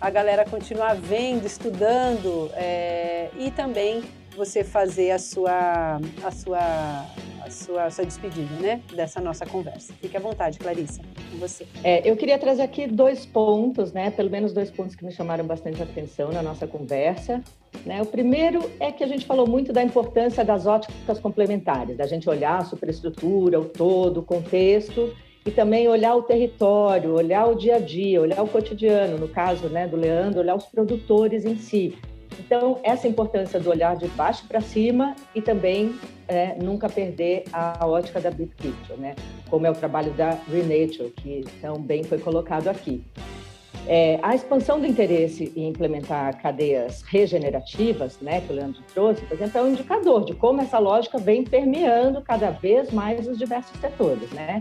A: a galera continuar vendo, estudando é, e também você fazer a sua, a sua, a sua, a sua despedida, né, dessa nossa conversa. Fique à vontade, Clarissa, com você.
B: É, eu queria trazer aqui dois pontos, né, pelo menos dois pontos que me chamaram bastante atenção na nossa conversa. Né? O primeiro é que a gente falou muito da importância das óticas complementares, da gente olhar a superestrutura, o todo, o contexto, e também olhar o território, olhar o dia a dia, olhar o cotidiano, no caso né, do Leandro, olhar os produtores em si. Então, essa importância do olhar de baixo para cima e também é, nunca perder a ótica da Big Picture, né? como é o trabalho da Renature, que também foi colocado aqui. É, a expansão do interesse em implementar cadeias regenerativas, né, que o Leandro trouxe, por exemplo, é um indicador de como essa lógica vem permeando cada vez mais os diversos setores, né?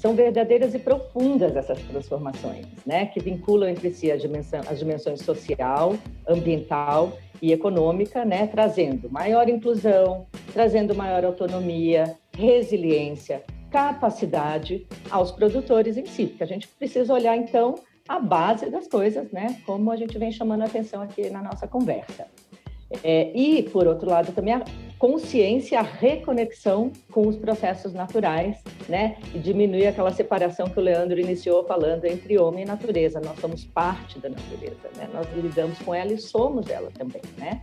B: São verdadeiras e profundas essas transformações, né, que vinculam entre si as dimensões, as dimensões social, ambiental e econômica, né, trazendo maior inclusão, trazendo maior autonomia, resiliência, capacidade aos produtores em si, porque a gente precisa olhar então a base das coisas, né, como a gente vem chamando a atenção aqui na nossa conversa. É, e, por outro lado, também a consciência, a reconexão com os processos naturais, né? E diminuir aquela separação que o Leandro iniciou falando entre homem e natureza. Nós somos parte da natureza, né? Nós lidamos com ela e somos ela também, né?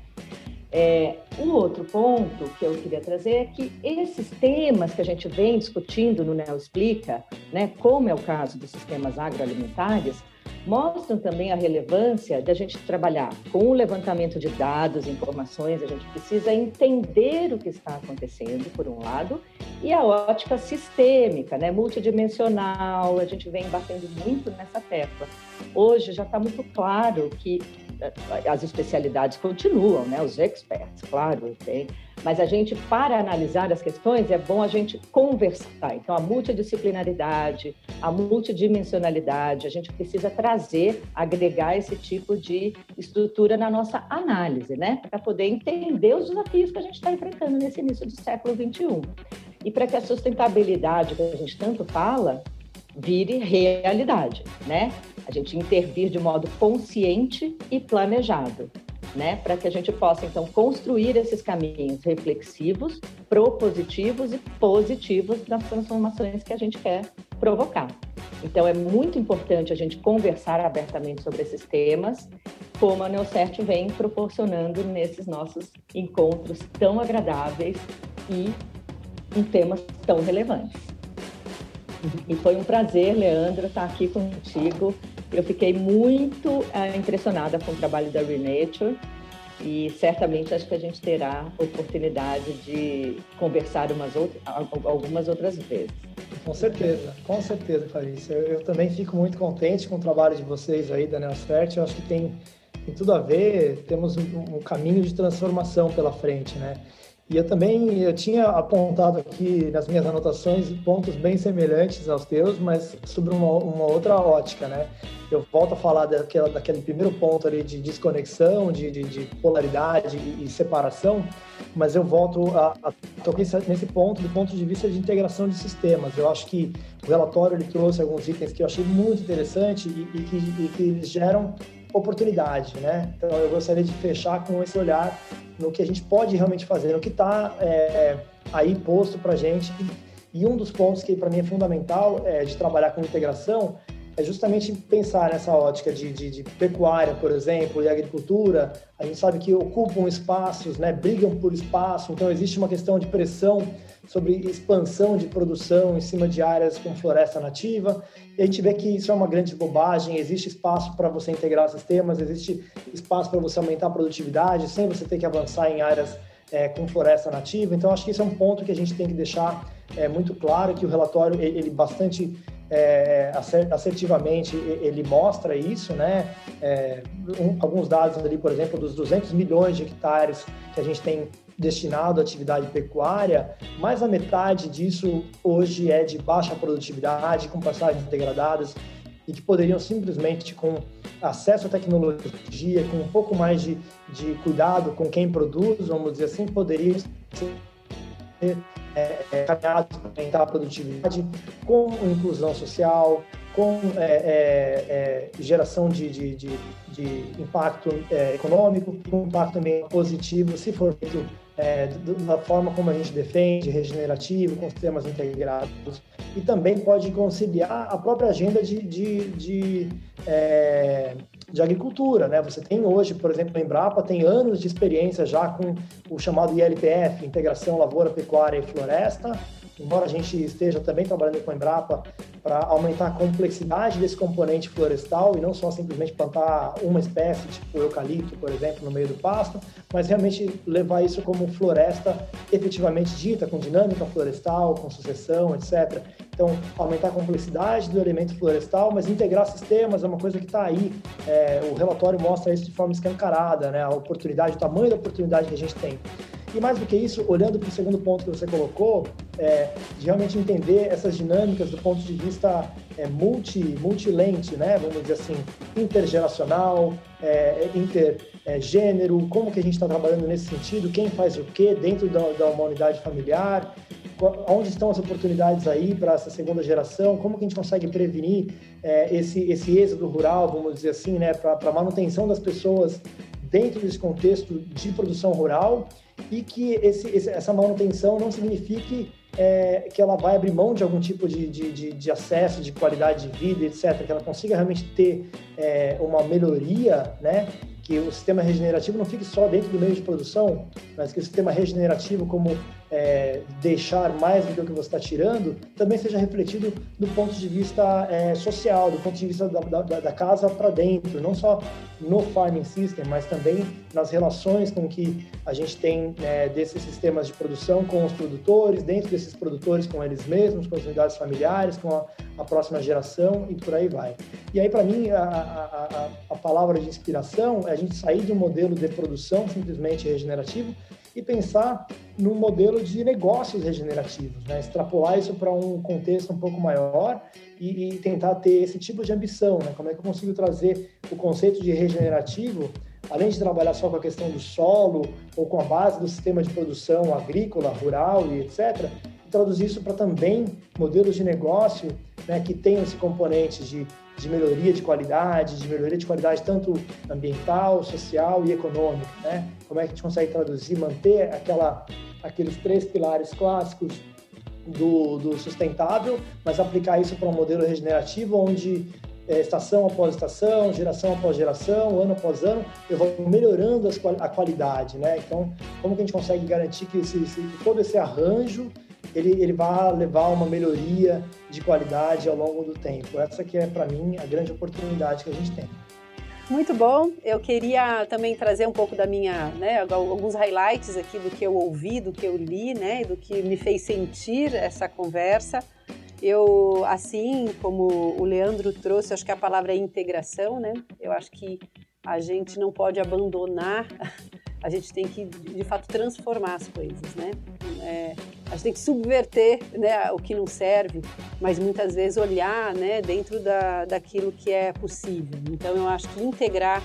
B: É, um outro ponto que eu queria trazer é que esses temas que a gente vem discutindo no Neo Explica, né, como é o caso dos sistemas agroalimentares, mostram também a relevância da gente trabalhar com o levantamento de dados, informações, a gente precisa entender o que está acontecendo, por um lado, e a ótica sistêmica, né, multidimensional, a gente vem batendo muito nessa tecla. Hoje já está muito claro que eh, as especialidades continuam, né, os experts, claro, tem mas a gente, para analisar as questões, é bom a gente conversar. Então, a multidisciplinaridade, a multidimensionalidade, a gente precisa trazer, agregar esse tipo de estrutura na nossa análise, né? Para poder entender os desafios que a gente está enfrentando nesse início do século XXI. E para que a sustentabilidade que a gente tanto fala vire realidade, né? A gente intervir de modo consciente e planejado né? Para que a gente possa, então, construir esses caminhos reflexivos, propositivos e positivos das transformações que a gente quer provocar. Então, é muito importante a gente conversar abertamente sobre esses temas, como a Neocert vem proporcionando nesses nossos encontros tão agradáveis e em temas tão relevantes. E foi um prazer, Leandro, estar aqui contigo. Eu fiquei muito uh, impressionada com o trabalho da Renature e certamente acho que a gente terá oportunidade de conversar umas outras, algumas outras vezes.
C: Com certeza, com certeza, Clarice. Eu, eu, também fico muito contente com o trabalho de vocês aí da Neosfert. Eu acho que tem, tem tudo a ver, temos um, um caminho de transformação pela frente, né? E eu também eu tinha apontado aqui nas minhas anotações pontos bem semelhantes aos teus, mas sobre uma, uma outra ótica, né? Eu volto a falar daquela, daquele primeiro ponto ali de desconexão, de, de, de polaridade e, e, separação, mas eu volto a, a tocar nesse ponto do ponto de vista de integração de sistemas. Eu acho que o relatório ele trouxe alguns itens que eu achei muito interessante e, e que, e que eles geram oportunidade, né? Então eu gostaria de fechar com esse olhar no que a gente pode realmente fazer, no que está é, aí posto para gente. E um dos pontos que para mim é fundamental é, de trabalhar com integração é justamente pensar nessa ótica de, de, de, pecuária, por exemplo, e agricultura. A gente sabe que ocupam espaços, né, brigam por espaço, então existe uma questão de pressão sobre expansão de produção em cima de áreas com floresta nativa. E a gente vê que isso é uma grande bobagem, existe espaço para você integrar sistemas, existe espaço para você aumentar a produtividade sem você ter que avançar em áreas é, com floresta nativa. Então, acho que isso é um ponto que a gente tem que deixar é, muito claro, que o relatório, ele bastante é, assertivamente, ele mostra isso, né? É, um, alguns dados ali, por exemplo, dos 200 milhões de hectares que a gente tem destinado à atividade pecuária, mais da metade disso hoje é de baixa produtividade, com passagens degradadas e que poderiam simplesmente, com acesso à tecnologia, com um pouco mais de, de cuidado com quem produz, vamos dizer assim, poderiam ser é, é, para aumentar a produtividade, com inclusão social, com é, é, é, geração de, de, de, de impacto é, econômico, com impacto também positivo, se for feito é, da forma como a gente defende, regenerativo, com sistemas integrados, e também pode conciliar a própria agenda de, de, de, é, de agricultura. Né? Você tem hoje, por exemplo, a Embrapa tem anos de experiência já com o chamado ILPF, Integração Lavoura, Pecuária e Floresta, embora a gente esteja também trabalhando com a Embrapa para aumentar a complexidade desse componente florestal e não só simplesmente plantar uma espécie, tipo eucalipto, por exemplo, no meio do pasto, mas realmente levar isso como floresta efetivamente dita, com dinâmica florestal, com sucessão, etc. Então, aumentar a complexidade do elemento florestal, mas integrar sistemas é uma coisa que está aí. É, o relatório mostra isso de forma escancarada, né? a oportunidade, o tamanho da oportunidade que a gente tem. E mais do que isso, olhando para o segundo ponto que você colocou, é, de realmente entender essas dinâmicas do ponto de vista é, multi, multilente, né? vamos dizer assim, intergeracional, é, intergênero, é, como que a gente está trabalhando nesse sentido, quem faz o quê dentro da, da uma unidade familiar, onde estão as oportunidades aí para essa segunda geração, como que a gente consegue prevenir é, esse, esse êxodo rural, vamos dizer assim, né, para a manutenção das pessoas dentro desse contexto de produção rural e que esse, essa manutenção não signifique é, que ela vai abrir mão de algum tipo de, de, de, de, acesso, de qualidade de vida, etc., que ela consiga realmente ter é, uma melhoria, né? que o sistema regenerativo não fique só dentro do meio de produção, mas que o sistema regenerativo, como é, deixar mais do que o que você está tirando, também seja refletido do ponto de vista é, social, do ponto de vista da, da, da casa para dentro, não só no farming system, mas também nas relações com que a gente tem é, desses sistemas de produção com os produtores, dentro desses produtores com eles mesmos, com as unidades familiares, com a, a próxima geração e por aí vai. E aí, para mim, a, a, a palavra de inspiração é a gente sair de um modelo de produção simplesmente regenerativo e pensar num modelo de negócios regenerativos, né? extrapolar isso para um contexto um pouco maior e, e, tentar ter esse tipo de ambição. Né? Como é que eu consigo trazer o conceito de regenerativo, além de trabalhar só com a questão do solo ou com a base do sistema de produção agrícola, rural e etc., e traduzir isso para também modelos de negócio né, que tenham esse componente de de melhoria de qualidade, de melhoria de qualidade tanto ambiental, social e econômica, né? Como é que a gente consegue traduzir, manter aquela, aqueles três pilares clássicos do, do sustentável, mas aplicar isso para um modelo regenerativo onde é, estação após estação, geração após geração, ano após ano, eu vou melhorando as, a qualidade, né? Então, como que a gente consegue garantir que, esse, que todo esse arranjo ele, ele vai levar uma melhoria de qualidade ao longo do tempo? Essa que é, para mim, a grande oportunidade que a gente tem.
A: Muito bom. Eu queria também trazer um pouco da minha, né, alguns highlights aqui do que eu ouvi, do que eu li, né, do que me fez sentir essa conversa. Eu, assim como o Leandro trouxe, acho que a palavra é integração, né? Eu acho que a gente não pode abandonar, a gente tem que, de fato, transformar as coisas, né? É, a gente tem que subverter né, o que não serve, mas muitas vezes olhar né, dentro da, daquilo que é possível. Então, eu acho que integrar,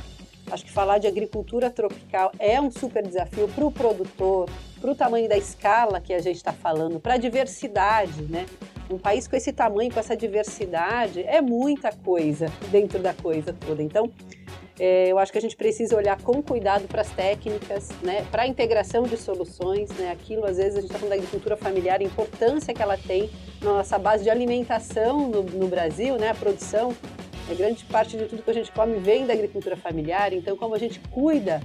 A: acho que falar de agricultura tropical é um super desafio para o produtor, para o tamanho da escala que a gente está falando, para a diversidade, né? Um país com esse tamanho, com essa diversidade, é muita coisa dentro da coisa toda. Então, é, eu acho que a gente precisa olhar com cuidado para as técnicas, né, para a integração de soluções, né, aquilo às vezes a gente está falando da agricultura familiar, a importância que ela tem na nossa base de alimentação no, no Brasil, né, a produção, a grande parte de tudo que a gente come vem da agricultura familiar, então como a gente cuida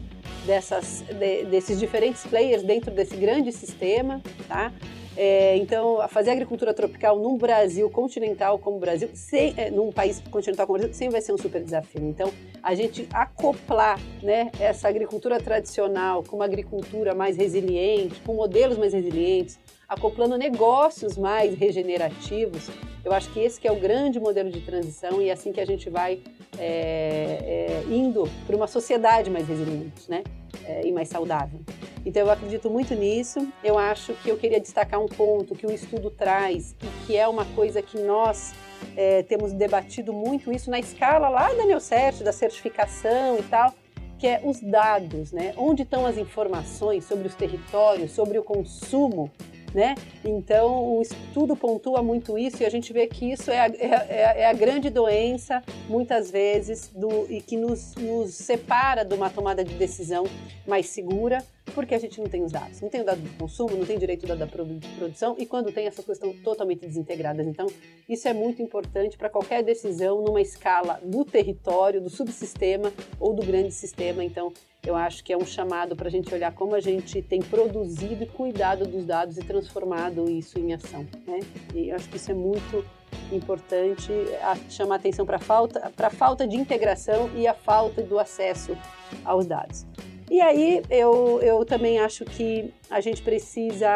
A: dessas, de, desses diferentes players dentro desse grande sistema, tá? É, então, fazer agricultura tropical num Brasil continental como o Brasil, sem, é, num país continental como o Brasil, sempre vai ser um super desafio. Então, a gente acoplar né, essa agricultura tradicional com uma agricultura mais resiliente, com modelos mais resilientes, acoplando negócios mais regenerativos, eu acho que esse que é o grande modelo de transição e é assim que a gente vai é, é indo para uma sociedade mais resiliente, né? é, e mais saudável. Então eu acredito muito nisso. Eu acho que eu queria destacar um ponto que o estudo traz e que é uma coisa que nós é, temos debatido muito isso na escala lá da Neocert, da certificação e tal, que é os dados, né? Onde estão as informações sobre os territórios, sobre o consumo né? Então, o estudo pontua muito isso e a gente vê que isso é a, é, é a grande doença, muitas vezes, do, e que nos, nos separa de uma tomada de decisão mais segura, porque a gente não tem os dados. Não tem o dado do consumo, não tem direito da produção e quando tem essas coisas estão totalmente desintegradas. Então, isso é muito importante para qualquer decisão numa escala do território, do subsistema ou do grande sistema. Então, eu acho que é um chamado para a gente olhar como a gente tem produzido e cuidado dos dados e transformado isso em ação. Né? E eu acho que isso é muito importante, a, chamar atenção para a falta, falta de integração e a falta do acesso aos dados. E aí eu, eu também acho que a gente precisa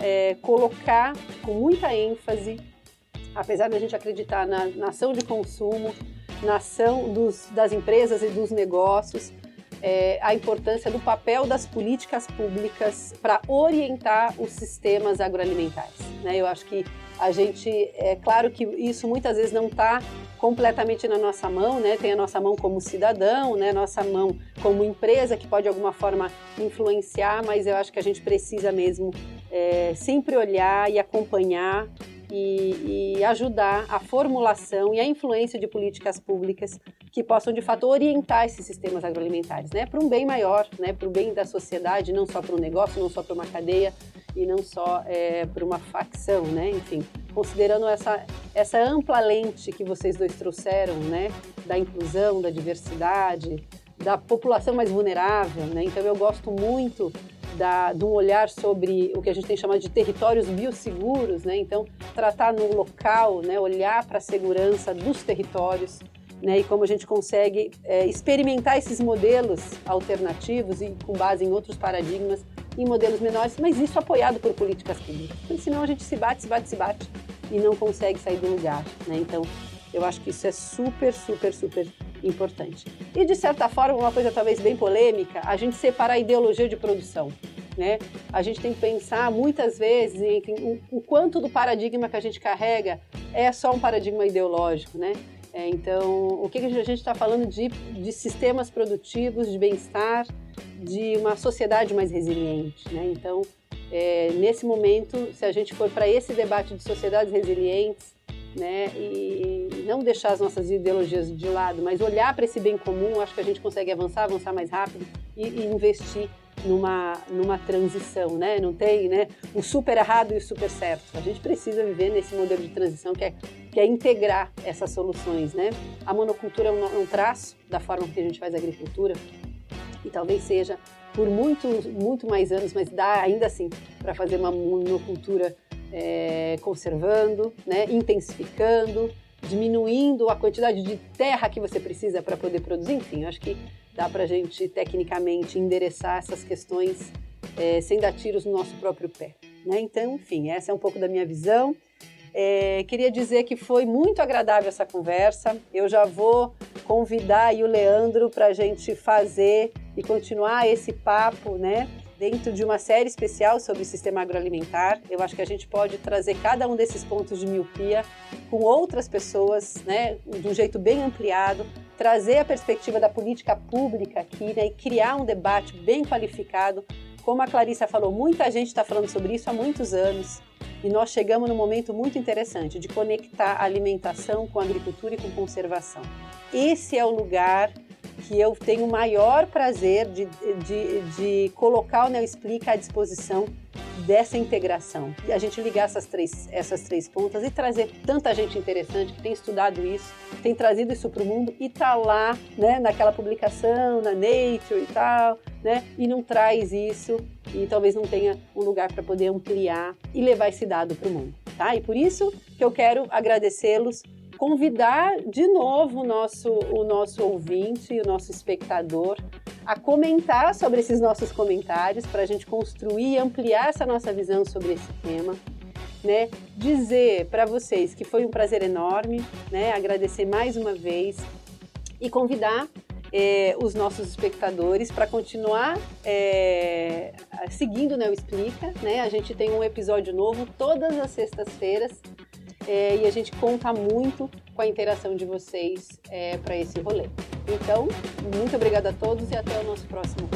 A: é, colocar com muita ênfase, apesar da gente acreditar na, na ação de consumo, na ação dos, das empresas e dos negócios, é, a importância do papel das políticas públicas para orientar os sistemas agroalimentares. Né? Eu acho que a gente, é claro que isso muitas vezes não está completamente na nossa mão, né? Tem a nossa mão como cidadão, né? Nossa mão como empresa que pode de alguma forma influenciar, mas eu acho que a gente precisa mesmo é, sempre olhar e acompanhar e, e, ajudar a formulação e a influência de políticas públicas que possam de fato orientar esses sistemas agroalimentares, né, para um bem maior, né, para o bem da sociedade, não só para um negócio, não só para uma cadeia e não só é, para uma facção, né, enfim, considerando essa essa ampla lente que vocês dois trouxeram, né, da inclusão, da diversidade, da população mais vulnerável, né, então eu gosto muito da, de um olhar sobre o que a gente tem chamado de territórios biosseguros, né? Então, tratar no local, né? olhar para a segurança dos territórios, né, e como a gente consegue é, experimentar esses modelos alternativos e com base em outros paradigmas, em modelos menores, mas isso apoiado por políticas públicas. Porque senão a gente se bate, se bate, se bate e não consegue sair do lugar. Né? Então, eu acho que isso é super, super, super importante. E de certa forma, uma coisa talvez bem polêmica, a gente separar a ideologia de produção. Né? A gente tem que pensar muitas vezes em, em, o quanto do paradigma que a gente carrega é só um paradigma ideológico, né? É, então, o que, que a gente está falando de, de sistemas produtivos, de bem-estar, de uma sociedade mais resiliente, né? Então, é, nesse momento, se a gente for para esse debate de sociedades resilientes, né, e não deixar as nossas ideologias de lado, mas olhar para esse bem comum, acho que a gente consegue avançar, avançar mais rápido e, e investir numa, numa transição, né? Não tem né, o super errado e o super certo. A gente precisa viver nesse modelo de transição que é, que é integrar essas soluções, né? A monocultura é um, é um traço da forma que a gente faz agricultura e talvez seja por muito, muito mais anos, mas dá ainda assim para fazer uma monocultura é, conservando, né, intensificando, diminuindo a quantidade de terra que você precisa para poder produzir. Enfim, acho que dá para a gente tecnicamente endereçar essas questões é, sem dar tiros no nosso próprio pé. Né? Então, enfim, essa é um pouco da minha visão. É, queria dizer que foi muito agradável essa conversa. Eu já vou convidar o Leandro para a gente fazer e continuar esse papo, né? Dentro de uma série especial sobre o sistema agroalimentar, eu acho que a gente pode trazer cada um desses pontos de miopia com outras pessoas, né, de um jeito bem ampliado, trazer a perspectiva da política pública aqui né, e criar um debate bem qualificado. Como a Clarissa falou, muita gente está falando sobre isso há muitos anos e nós chegamos num momento muito interessante de conectar alimentação com agricultura e com conservação. Esse é o lugar que eu tenho o maior prazer de, de, de colocar o Neoexplica à disposição dessa integração. E a gente ligar essas três, essas três pontas e trazer tanta gente interessante que tem estudado isso, tem trazido isso para o mundo e está lá, né, naquela publicação, na Nature e tal, né, e não traz isso e talvez não tenha um lugar para poder ampliar e levar esse dado para o mundo. Tá? E por isso que eu quero agradecê-los convidar de novo o nosso, o nosso ouvinte, o nosso espectador, a comentar sobre esses nossos comentários para a gente construir e ampliar essa nossa visão sobre esse tema. Né? Dizer para vocês que foi um prazer enorme, né? agradecer mais uma vez e convidar é, os nossos espectadores para continuar é, seguindo o Neo Explica. Né? A gente tem um episódio novo todas as sextas-feiras é, e a gente conta muito com a interação de vocês é, para esse rolê. Então, muito obrigada a todos e até o nosso próximo.